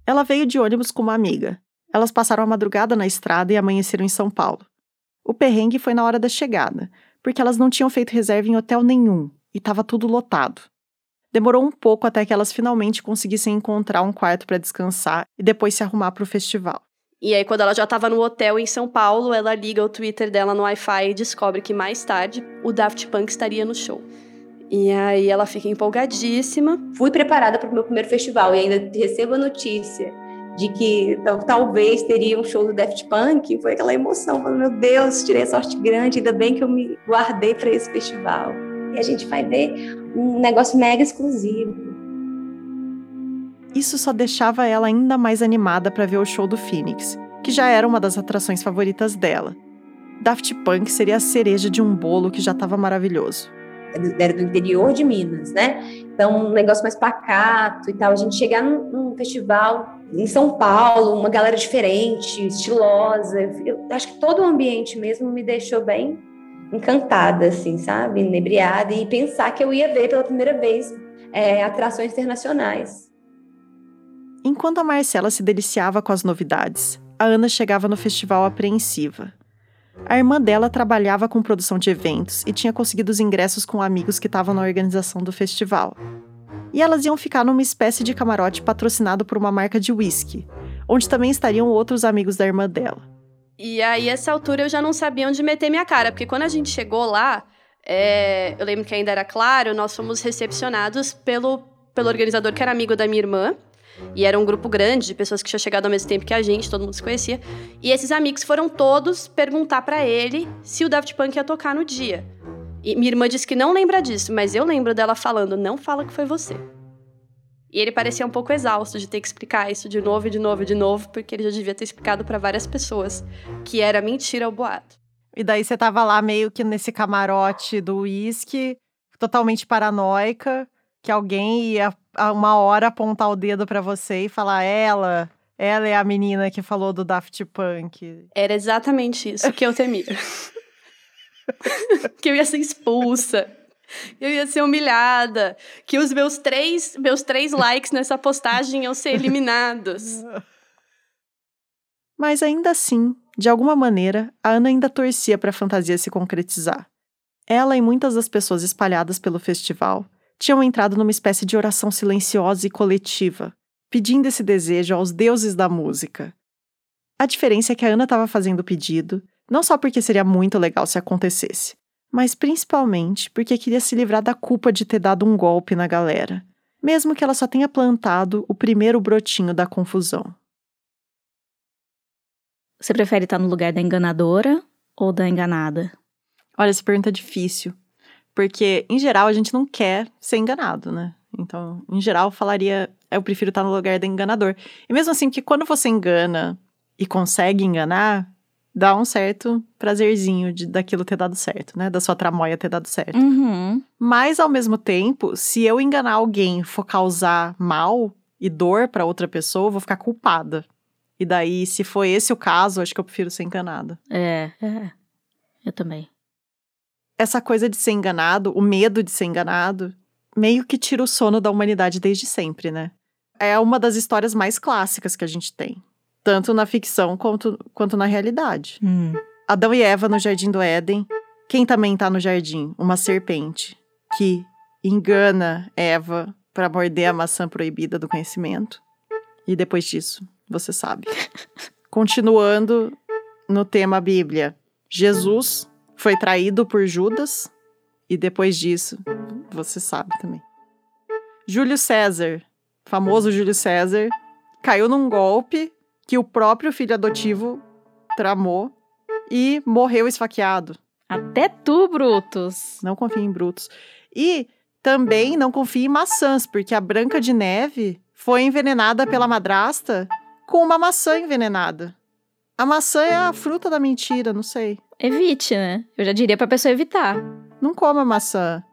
[SPEAKER 2] Ela veio de ônibus com uma amiga. Elas passaram a madrugada na estrada e amanheceram em São Paulo. O perrengue foi na hora da chegada, porque elas não tinham feito reserva em hotel nenhum e estava tudo lotado. Demorou um pouco até que elas finalmente conseguissem encontrar um quarto para descansar e depois se arrumar para o festival.
[SPEAKER 9] E aí, quando ela já estava no hotel em São Paulo, ela liga o Twitter dela no Wi-Fi e descobre que mais tarde o Daft Punk estaria no show. E aí ela fica empolgadíssima.
[SPEAKER 10] Fui preparada para o meu primeiro festival e ainda recebo a notícia de que talvez teria um show do Daft Punk. Foi aquela emoção, falando, meu Deus, tirei a sorte grande, ainda bem que eu me guardei para esse festival. E a gente vai ver um negócio mega exclusivo.
[SPEAKER 2] Isso só deixava ela ainda mais animada para ver o show do Phoenix, que já era uma das atrações favoritas dela. Daft Punk seria a cereja de um bolo que já estava maravilhoso.
[SPEAKER 10] Era do interior de Minas, né? Então, um negócio mais pacato e tal. A gente chegar num, num festival em São Paulo, uma galera diferente, estilosa. Eu acho que todo o ambiente mesmo me deixou bem encantada, assim, sabe? Inebriada. E pensar que eu ia ver pela primeira vez é, atrações internacionais.
[SPEAKER 2] Enquanto a Marcela se deliciava com as novidades, a Ana chegava no festival apreensiva. A irmã dela trabalhava com produção de eventos e tinha conseguido os ingressos com amigos que estavam na organização do festival. E elas iam ficar numa espécie de camarote patrocinado por uma marca de whisky, onde também estariam outros amigos da irmã dela.
[SPEAKER 9] E aí, essa altura, eu já não sabia onde meter minha cara, porque quando a gente chegou lá, é, eu lembro que ainda era claro, nós fomos recepcionados pelo, pelo organizador que era amigo da minha irmã, e era um grupo grande de pessoas que tinham chegado ao mesmo tempo que a gente, todo mundo se conhecia. E esses amigos foram todos perguntar para ele se o Daft Punk ia tocar no dia. E minha irmã disse que não lembra disso, mas eu lembro dela falando: não fala que foi você. E ele parecia um pouco exausto de ter que explicar isso de novo e de novo e de novo, porque ele já devia ter explicado para várias pessoas que era mentira o boato.
[SPEAKER 2] E daí você tava lá meio que nesse camarote do uísque, totalmente paranoica, que alguém ia uma hora apontar o dedo para você e falar ela, ela é a menina que falou do Daft Punk.
[SPEAKER 9] Era exatamente isso que eu temia. que eu ia ser expulsa. Eu ia ser humilhada, que os meus três, meus três likes nessa postagem iam ser eliminados.
[SPEAKER 2] Mas ainda assim, de alguma maneira, a Ana ainda torcia para a fantasia se concretizar. Ela e muitas das pessoas espalhadas pelo festival tinham entrado numa espécie de oração silenciosa e coletiva, pedindo esse desejo aos deuses da música. A diferença é que a Ana estava fazendo o pedido, não só porque seria muito legal se acontecesse, mas principalmente porque queria se livrar da culpa de ter dado um golpe na galera, mesmo que ela só tenha plantado o primeiro brotinho da confusão.
[SPEAKER 1] Você prefere estar no lugar da enganadora ou da enganada?
[SPEAKER 2] Olha, essa pergunta é difícil. Porque, em geral, a gente não quer ser enganado, né? Então, em geral, eu falaria, eu prefiro estar no lugar do enganador. E mesmo assim, que quando você engana e consegue enganar, dá um certo prazerzinho de daquilo ter dado certo, né? Da sua tramóia ter dado certo.
[SPEAKER 1] Uhum.
[SPEAKER 2] Mas, ao mesmo tempo, se eu enganar alguém for causar mal e dor para outra pessoa, eu vou ficar culpada. E daí, se for esse o caso, acho que eu prefiro ser enganada.
[SPEAKER 1] É, é. Eu também
[SPEAKER 2] essa coisa de ser enganado, o medo de ser enganado, meio que tira o sono da humanidade desde sempre, né? É uma das histórias mais clássicas que a gente tem, tanto na ficção quanto, quanto na realidade.
[SPEAKER 1] Hum.
[SPEAKER 2] Adão e Eva no jardim do Éden. Quem também tá no jardim? Uma serpente que engana Eva para morder a maçã proibida do conhecimento. E depois disso, você sabe. Continuando no tema Bíblia, Jesus foi traído por Judas e depois disso, você sabe também. Júlio César, famoso Júlio César, caiu num golpe que o próprio filho adotivo tramou e morreu esfaqueado.
[SPEAKER 1] Até tu, Brutus.
[SPEAKER 2] Não confie em Brutus. E também não confie em maçãs, porque a Branca de Neve foi envenenada pela madrasta com uma maçã envenenada. A maçã é a fruta da mentira, não sei.
[SPEAKER 1] Evite, né? Eu já diria pra pessoa evitar.
[SPEAKER 2] Não coma maçã.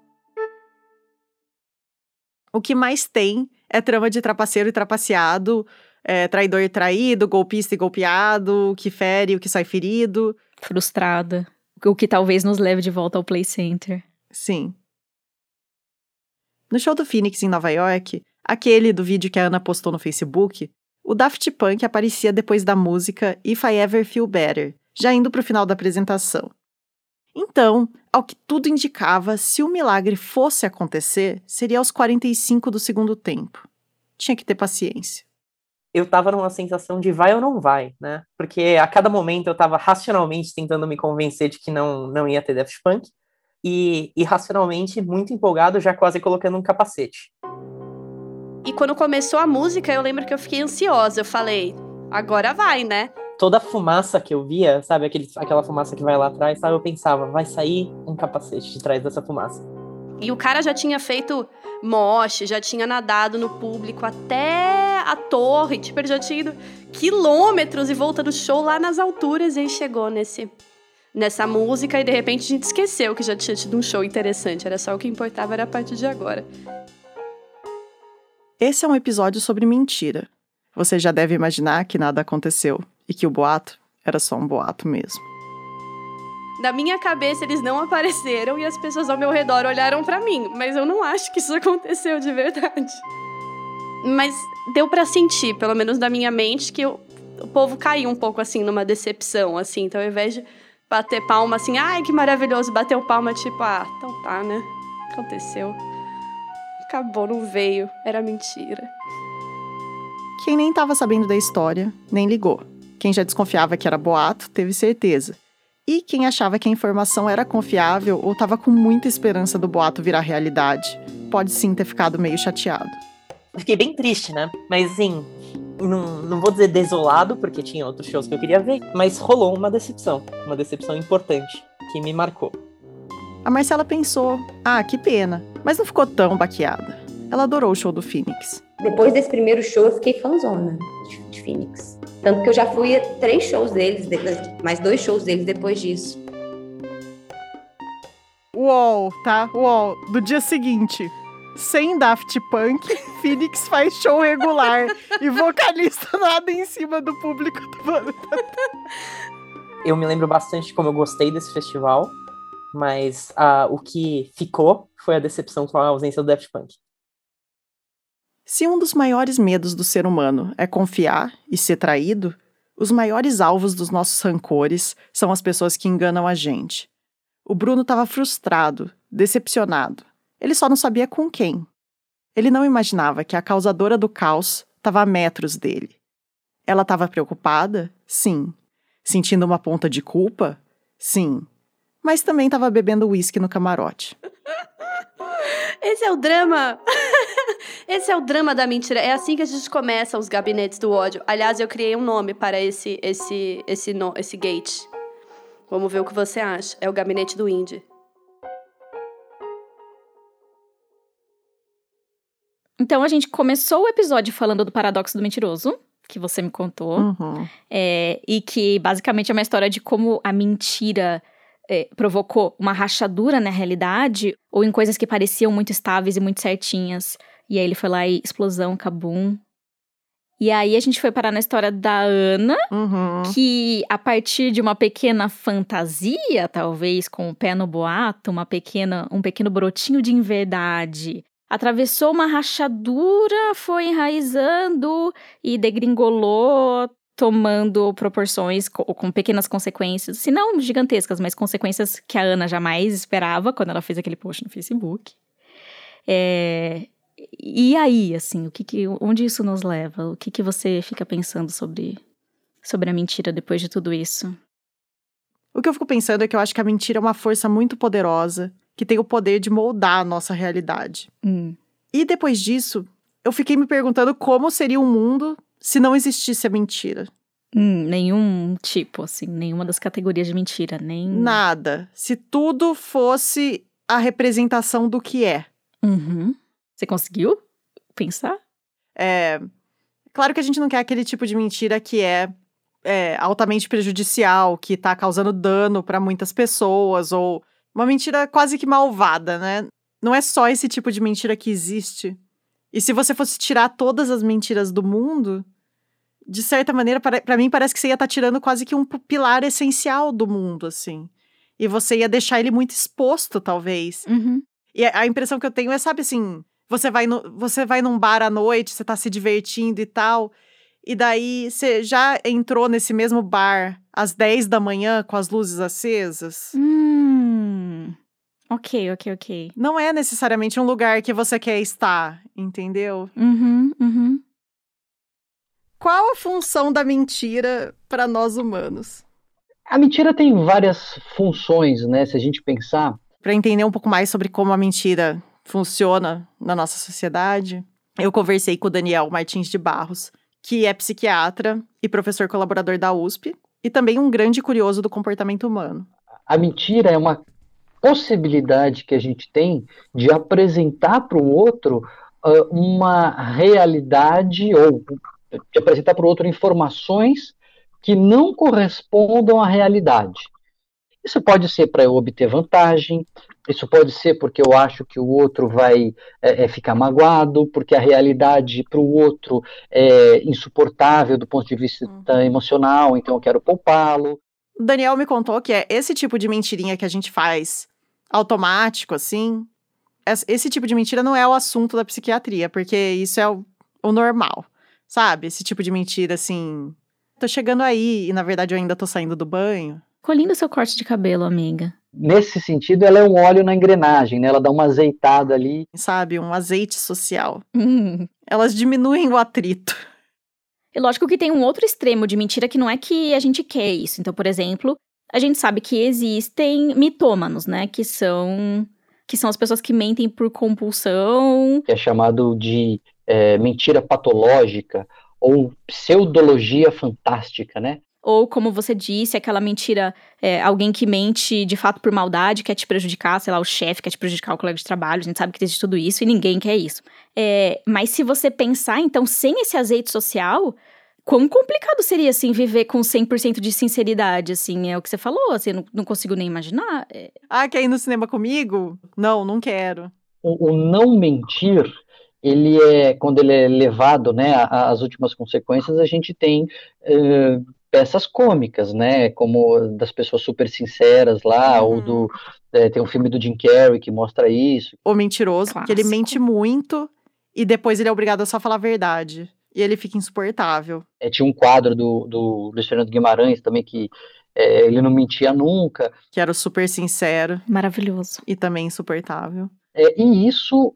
[SPEAKER 2] O que mais tem é trama de trapaceiro e trapaceado, é, traidor e traído, golpista e golpeado, o que fere, o que sai ferido.
[SPEAKER 1] Frustrada. O que talvez nos leve de volta ao Play Center.
[SPEAKER 2] Sim. No show do Phoenix em Nova York, aquele do vídeo que a Ana postou no Facebook, o Daft Punk aparecia depois da música If I Ever Feel Better, já indo para o final da apresentação. Então, ao que tudo indicava, se o milagre fosse acontecer, seria aos 45 do segundo tempo. Tinha que ter paciência.
[SPEAKER 7] eu tava numa sensação de vai ou não vai, né? Porque a cada momento eu tava racionalmente tentando me convencer de que não, não ia ter Daft Punk, e irracionalmente muito empolgado, já quase colocando um capacete.
[SPEAKER 9] E quando começou a música, eu lembro que eu fiquei ansiosa. Eu falei, agora vai, né?
[SPEAKER 7] Toda a fumaça que eu via, sabe, aquele, aquela fumaça que vai lá atrás, sabe, eu pensava, vai sair um capacete de trás dessa fumaça.
[SPEAKER 9] E o cara já tinha feito moche, já tinha nadado no público até a torre, tipo, ele já tinha ido quilômetros e volta do show lá nas alturas e aí chegou nesse nessa música e de repente a gente esqueceu que já tinha tido um show interessante, era só o que importava era a partir de agora.
[SPEAKER 2] Esse é um episódio sobre mentira. Você já deve imaginar que nada aconteceu e que o boato era só um boato mesmo.
[SPEAKER 9] Na minha cabeça eles não apareceram e as pessoas ao meu redor olharam para mim, mas eu não acho que isso aconteceu de verdade. Mas deu para sentir, pelo menos na minha mente, que o, o povo caiu um pouco assim numa decepção, assim. Então, ao invés de bater palma assim, ai que maravilhoso, bateu palma tipo, ah, então tá, né? Aconteceu. Acabou, não veio, era mentira.
[SPEAKER 2] Quem nem estava sabendo da história, nem ligou. Quem já desconfiava que era boato, teve certeza. E quem achava que a informação era confiável ou estava com muita esperança do boato virar realidade, pode sim ter ficado meio chateado.
[SPEAKER 7] Fiquei bem triste, né? Mas assim, não, não vou dizer desolado, porque tinha outros shows que eu queria ver, mas rolou uma decepção, uma decepção importante, que me marcou.
[SPEAKER 2] A Marcela pensou: ah, que pena, mas não ficou tão baqueada. Ela adorou o show do Phoenix.
[SPEAKER 10] Depois desse primeiro show, eu fiquei fãzona de Phoenix. Tanto que eu já fui a três shows deles, mais dois shows deles depois disso.
[SPEAKER 2] Uou, tá? Uou. Do dia seguinte, sem Daft Punk, Phoenix faz show regular e vocalista nada em cima do público do banda.
[SPEAKER 7] Eu me lembro bastante de como eu gostei desse festival, mas uh, o que ficou foi a decepção com a ausência do Daft Punk.
[SPEAKER 2] Se um dos maiores medos do ser humano é confiar e ser traído, os maiores alvos dos nossos rancores são as pessoas que enganam a gente. O Bruno estava frustrado, decepcionado. Ele só não sabia com quem. Ele não imaginava que a causadora do caos estava a metros dele. Ela estava preocupada? Sim. Sentindo uma ponta de culpa? Sim. Mas também estava bebendo uísque no camarote.
[SPEAKER 9] Esse é o drama. Esse é o drama da mentira. É assim que a gente começa os gabinetes do ódio. Aliás, eu criei um nome para esse esse esse no, esse gate. Vamos ver o que você acha. É o gabinete do Indy.
[SPEAKER 1] Então a gente começou o episódio falando do paradoxo do mentiroso, que você me contou,
[SPEAKER 2] uhum.
[SPEAKER 1] é, e que basicamente é uma história de como a mentira é, provocou uma rachadura na realidade ou em coisas que pareciam muito estáveis e muito certinhas. E aí ele foi lá e explosão, cabum. E aí a gente foi parar na história da Ana,
[SPEAKER 2] uhum.
[SPEAKER 1] que a partir de uma pequena fantasia, talvez com o pé no boato, uma pequena, um pequeno brotinho de inverdade, atravessou uma rachadura, foi enraizando e degringolou tomando proporções com, com, pequenas consequências, se não gigantescas, mas consequências que a Ana jamais esperava quando ela fez aquele post no Facebook. É, e aí, assim, o que, que onde isso nos leva? O que, que você fica pensando sobre, sobre a mentira depois de tudo isso?
[SPEAKER 2] O que eu fico pensando é que eu acho que a mentira é uma força muito poderosa que tem o poder de moldar a nossa realidade.
[SPEAKER 1] Hum.
[SPEAKER 2] E depois disso, eu fiquei me perguntando como seria o um mundo se não existisse a mentira?
[SPEAKER 1] Hum, nenhum tipo, assim, nenhuma das categorias de mentira, nem.
[SPEAKER 2] Nada. Se tudo fosse a representação do que é.
[SPEAKER 1] Uhum. Você conseguiu pensar?
[SPEAKER 2] É. Claro que a gente não quer aquele tipo de mentira que é, é altamente prejudicial, que tá causando dano para muitas pessoas, ou uma mentira quase que malvada, né? Não é só esse tipo de mentira que existe. E se você fosse tirar todas as mentiras do mundo, de certa maneira, para mim parece que você ia estar tá tirando quase que um pilar essencial do mundo, assim. E você ia deixar ele muito exposto, talvez.
[SPEAKER 1] Uhum.
[SPEAKER 2] E a impressão que eu tenho é, sabe assim, você vai, no, você vai num bar à noite, você tá se divertindo e tal, e daí você já entrou nesse mesmo bar às 10 da manhã com as luzes acesas.
[SPEAKER 1] Hum. Ok, ok, ok.
[SPEAKER 2] Não é necessariamente um lugar que você quer estar, entendeu?
[SPEAKER 1] Uhum, uhum.
[SPEAKER 2] Qual a função da mentira para nós humanos?
[SPEAKER 11] A mentira tem várias funções, né? Se a gente pensar.
[SPEAKER 2] Para entender um pouco mais sobre como a mentira funciona na nossa sociedade, eu conversei com o Daniel Martins de Barros, que é psiquiatra e professor colaborador da USP, e também um grande curioso do comportamento humano.
[SPEAKER 11] A mentira é uma possibilidade que a gente tem de apresentar para o outro uh, uma realidade ou de apresentar para o outro informações que não correspondam à realidade. Isso pode ser para eu obter vantagem, isso pode ser porque eu acho que o outro vai é, é, ficar magoado, porque a realidade para o outro é insuportável do ponto de vista uhum. emocional, então eu quero poupá-lo.
[SPEAKER 2] Daniel me contou que é esse tipo de mentirinha que a gente faz automático, assim. Esse tipo de mentira não é o assunto da psiquiatria, porque isso é o, o normal, sabe? Esse tipo de mentira, assim. Tô chegando aí e na verdade eu ainda tô saindo do banho.
[SPEAKER 1] Ficou lindo seu corte de cabelo, amiga.
[SPEAKER 11] Nesse sentido, ela é um óleo na engrenagem, né? Ela dá uma azeitada ali.
[SPEAKER 2] Sabe, um azeite social. Hum. Elas diminuem o atrito.
[SPEAKER 1] E lógico que tem um outro extremo de mentira que não é que a gente quer isso. Então, por exemplo, a gente sabe que existem mitômanos, né? Que são que são as pessoas que mentem por compulsão.
[SPEAKER 11] É chamado de é, mentira patológica ou pseudologia fantástica, né?
[SPEAKER 1] Ou, como você disse, aquela mentira, é, alguém que mente de fato por maldade, quer te prejudicar, sei lá, o chefe quer te prejudicar, o colega de trabalho, a gente sabe que existe tudo isso e ninguém quer isso. É, mas se você pensar, então, sem esse azeite social, quão complicado seria, assim, viver com 100% de sinceridade, assim, é o que você falou, assim, não, não consigo nem imaginar. É...
[SPEAKER 2] Ah, quer ir no cinema comigo? Não, não quero.
[SPEAKER 11] O, o não mentir ele é quando ele é levado né às últimas consequências a gente tem uh, peças cômicas, né? Como das pessoas super sinceras lá, uhum. ou do. É, tem um filme do Jim Carrey que mostra isso.
[SPEAKER 2] O mentiroso, Clássico. que ele mente muito e depois ele é obrigado a só falar a verdade. E ele fica insuportável.
[SPEAKER 11] É, tinha um quadro do, do Luiz Fernando Guimarães também que é, ele não mentia nunca.
[SPEAKER 2] Que era super sincero.
[SPEAKER 1] Maravilhoso.
[SPEAKER 2] E também insuportável.
[SPEAKER 11] É, e isso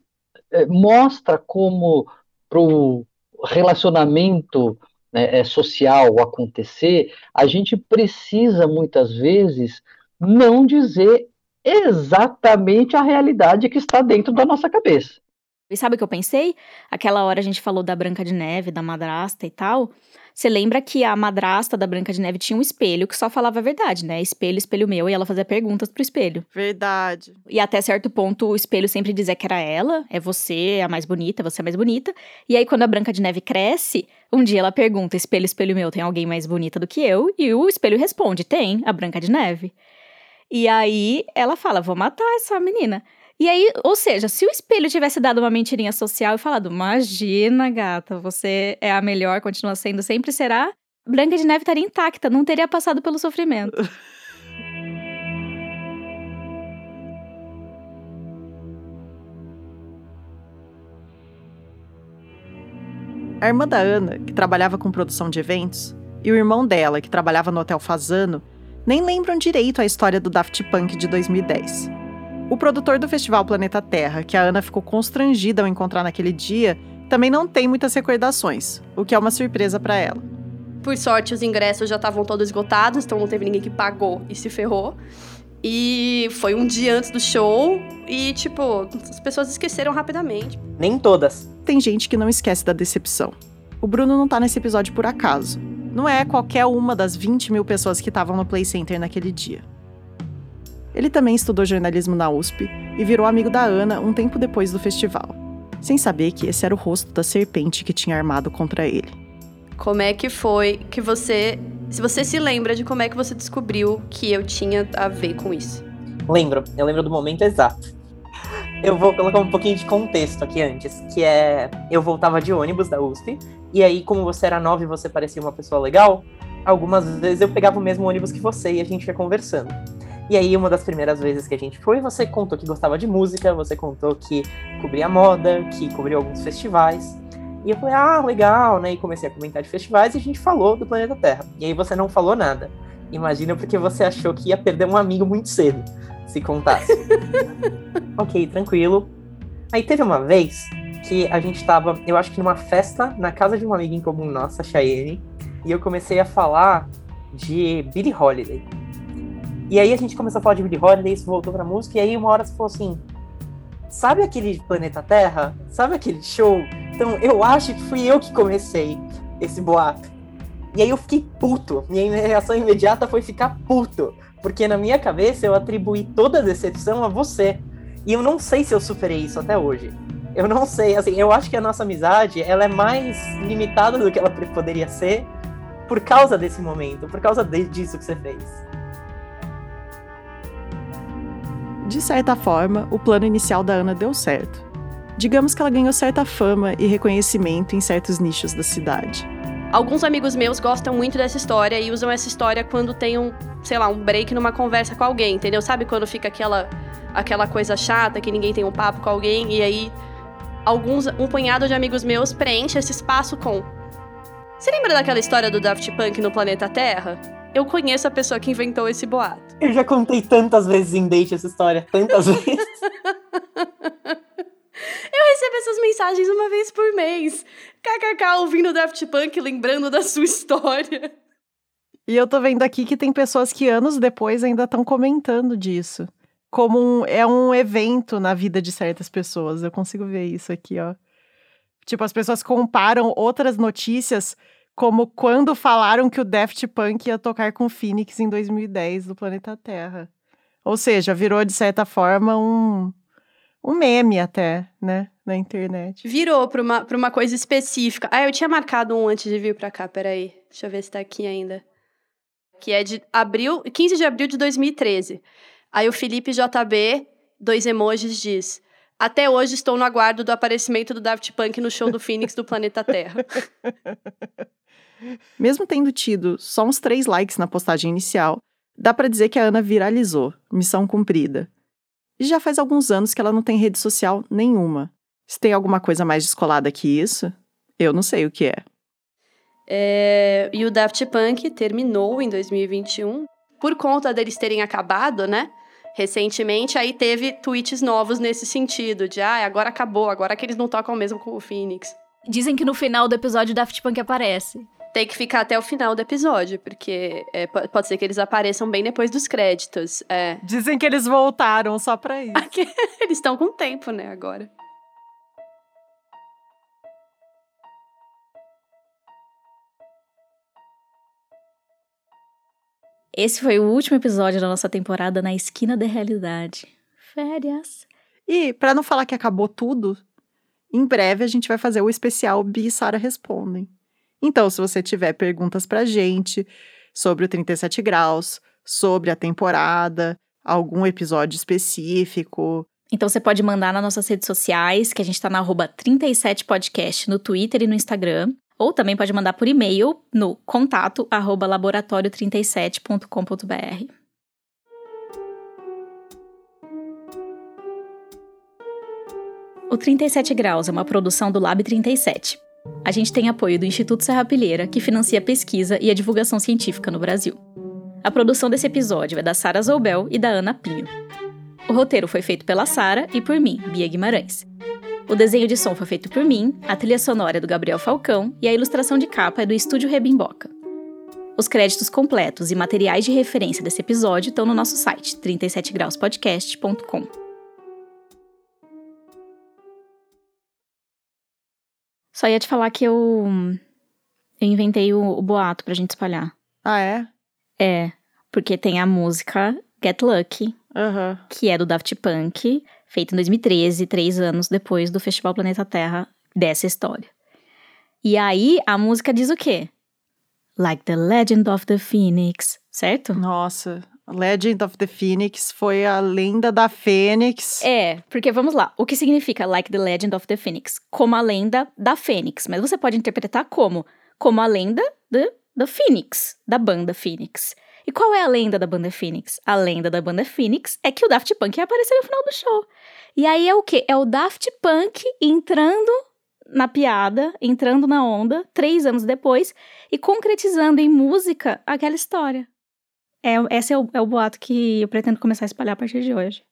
[SPEAKER 11] é, mostra como pro relacionamento né, é, social acontecer, a gente precisa muitas vezes não dizer exatamente a realidade que está dentro da nossa cabeça.
[SPEAKER 1] E sabe o que eu pensei? Aquela hora a gente falou da Branca de Neve, da madrasta e tal. Você lembra que a madrasta da Branca de Neve tinha um espelho que só falava a verdade, né? Espelho, espelho meu, e ela fazia perguntas pro espelho.
[SPEAKER 2] Verdade.
[SPEAKER 1] E até certo ponto o espelho sempre dizia que era ela, é você a mais bonita, você é a mais bonita. E aí quando a Branca de Neve cresce, um dia ela pergunta: espelho, espelho meu, tem alguém mais bonita do que eu? E o espelho responde: tem, a Branca de Neve. E aí ela fala: vou matar essa menina. E aí, ou seja, se o espelho tivesse dado uma mentirinha social e falado, imagina, gata, você é a melhor, continua sendo, sempre será, Branca de Neve estaria intacta, não teria passado pelo sofrimento.
[SPEAKER 2] A irmã da Ana, que trabalhava com produção de eventos, e o irmão dela, que trabalhava no Hotel Fazano, nem lembram direito a história do Daft Punk de 2010. O produtor do Festival Planeta Terra, que a Ana ficou constrangida ao encontrar naquele dia, também não tem muitas recordações, o que é uma surpresa para ela.
[SPEAKER 9] Por sorte, os ingressos já estavam todos esgotados, então não teve ninguém que pagou e se ferrou. E foi um dia antes do show e, tipo, as pessoas esqueceram rapidamente.
[SPEAKER 7] Nem todas.
[SPEAKER 2] Tem gente que não esquece da decepção. O Bruno não tá nesse episódio por acaso. Não é qualquer uma das 20 mil pessoas que estavam no Play Center naquele dia. Ele também estudou jornalismo na USP e virou amigo da Ana um tempo depois do festival, sem saber que esse era o rosto da serpente que tinha armado contra ele.
[SPEAKER 9] Como é que foi que você. Se você se lembra de como é que você descobriu que eu tinha a ver com isso?
[SPEAKER 7] Lembro, eu lembro do momento exato. Eu vou colocar um pouquinho de contexto aqui antes, que é eu voltava de ônibus da USP, e aí, como você era nova e você parecia uma pessoa legal, algumas vezes eu pegava o mesmo ônibus que você e a gente ia conversando. E aí, uma das primeiras vezes que a gente foi, você contou que gostava de música, você contou que cobria moda, que cobria alguns festivais. E eu falei, ah, legal, né? E comecei a comentar de festivais e a gente falou do planeta Terra. E aí você não falou nada. Imagina porque você achou que ia perder um amigo muito cedo, se contasse. ok, tranquilo. Aí teve uma vez que a gente tava, eu acho que numa festa na casa de uma amiga em comum nossa, Cheyenne, e eu comecei a falar de Billie Holiday. E aí a gente começou a falar de Billie Holiday, isso voltou pra música, e aí uma hora você falou assim: Sabe aquele planeta Terra? Sabe aquele show? Então eu acho que fui eu que comecei esse boato. E aí eu fiquei puto. Minha reação imediata foi ficar puto. Porque na minha cabeça eu atribuí toda a decepção a você. E eu não sei se eu superei isso até hoje. Eu não sei, assim, eu acho que a nossa amizade, ela é mais limitada do que ela poderia ser por causa desse momento, por causa disso que você fez.
[SPEAKER 2] De certa forma, o plano inicial da Ana deu certo. Digamos que ela ganhou certa fama e reconhecimento em certos nichos da cidade.
[SPEAKER 9] Alguns amigos meus gostam muito dessa história e usam essa história quando tem um, sei lá, um break numa conversa com alguém, entendeu? Sabe quando fica aquela aquela coisa chata que ninguém tem um papo com alguém e aí alguns um punhado de amigos meus preenche esse espaço com Você lembra daquela história do Daft Punk no planeta Terra? Eu conheço a pessoa que inventou esse boato.
[SPEAKER 7] Eu já contei tantas vezes em date essa história, tantas vezes.
[SPEAKER 9] Eu recebo essas mensagens uma vez por mês. KKK ouvindo Daft Punk, lembrando da sua história.
[SPEAKER 2] E eu tô vendo aqui que tem pessoas que anos depois ainda estão comentando disso. Como um, é um evento na vida de certas pessoas. Eu consigo ver isso aqui, ó. Tipo, as pessoas comparam outras notícias como quando falaram que o Daft Punk ia tocar com o Phoenix em 2010 do planeta Terra. Ou seja, virou de certa forma um um meme até, né, na internet.
[SPEAKER 9] Virou pra uma, pra uma coisa específica. Ah, eu tinha marcado um antes de vir pra cá, peraí. Deixa eu ver se tá aqui ainda. Que é de abril, 15 de abril de 2013. Aí o Felipe JB, dois emojis, diz: Até hoje estou no aguardo do aparecimento do Daft Punk no show do Phoenix do Planeta Terra.
[SPEAKER 2] Mesmo tendo tido só uns três likes na postagem inicial, dá para dizer que a Ana viralizou. Missão cumprida. E já faz alguns anos que ela não tem rede social nenhuma. Se tem alguma coisa mais descolada que isso, eu não sei o que é.
[SPEAKER 9] é e o Daft Punk terminou em 2021 por conta deles terem acabado, né? Recentemente, aí teve tweets novos nesse sentido, de ah, agora acabou, agora que eles não tocam mesmo com o Phoenix.
[SPEAKER 1] Dizem que no final do episódio o Daft Punk aparece
[SPEAKER 9] tem que ficar até o final do episódio, porque é, pode ser que eles apareçam bem depois dos créditos. É.
[SPEAKER 2] Dizem que eles voltaram só pra isso.
[SPEAKER 9] eles estão com tempo, né, agora.
[SPEAKER 1] Esse foi o último episódio da nossa temporada na Esquina da Realidade. Férias.
[SPEAKER 2] E, para não falar que acabou tudo, em breve a gente vai fazer o especial Bi e Sara Respondem. Então, se você tiver perguntas pra gente sobre o 37 graus, sobre a temporada, algum episódio específico.
[SPEAKER 1] Então você pode mandar nas nossas redes sociais, que a gente tá na arroba 37podcast no Twitter e no Instagram. Ou também pode mandar por e-mail no contato arroba laboratório37.com.br. O 37 Graus é uma produção do Lab 37. A gente tem apoio do Instituto Serra Pilheira, que financia a pesquisa e a divulgação científica no Brasil. A produção desse episódio é da Sara Zoubel e da Ana Pinho. O roteiro foi feito pela Sara e por mim, Bia Guimarães. O desenho de som foi feito por mim, a trilha sonora é do Gabriel Falcão e a ilustração de capa é do Estúdio Rebimboca. Os créditos completos e materiais de referência desse episódio estão no nosso site 37grauspodcast.com. Só ia te falar que eu. Eu inventei o, o boato pra gente espalhar.
[SPEAKER 2] Ah, é?
[SPEAKER 1] É. Porque tem a música Get Lucky,
[SPEAKER 2] uhum.
[SPEAKER 1] que é do Daft Punk, feita em 2013, três anos depois do Festival Planeta Terra dessa história. E aí a música diz o quê? Like the Legend of the Phoenix, certo?
[SPEAKER 2] Nossa, Legend of the Phoenix foi a lenda da Fênix.
[SPEAKER 1] É, porque vamos lá. O que significa Like the Legend of the Phoenix? Como a lenda da Fênix. Mas você pode interpretar como? Como a lenda do Phoenix, da banda Phoenix. E qual é a lenda da banda Phoenix? A lenda da banda Phoenix é que o Daft Punk ia aparecer no final do show. E aí é o quê? É o Daft Punk entrando na piada, entrando na onda, três anos depois, e concretizando em música aquela história. É, esse é o, é o boato que eu pretendo começar a espalhar a partir de hoje.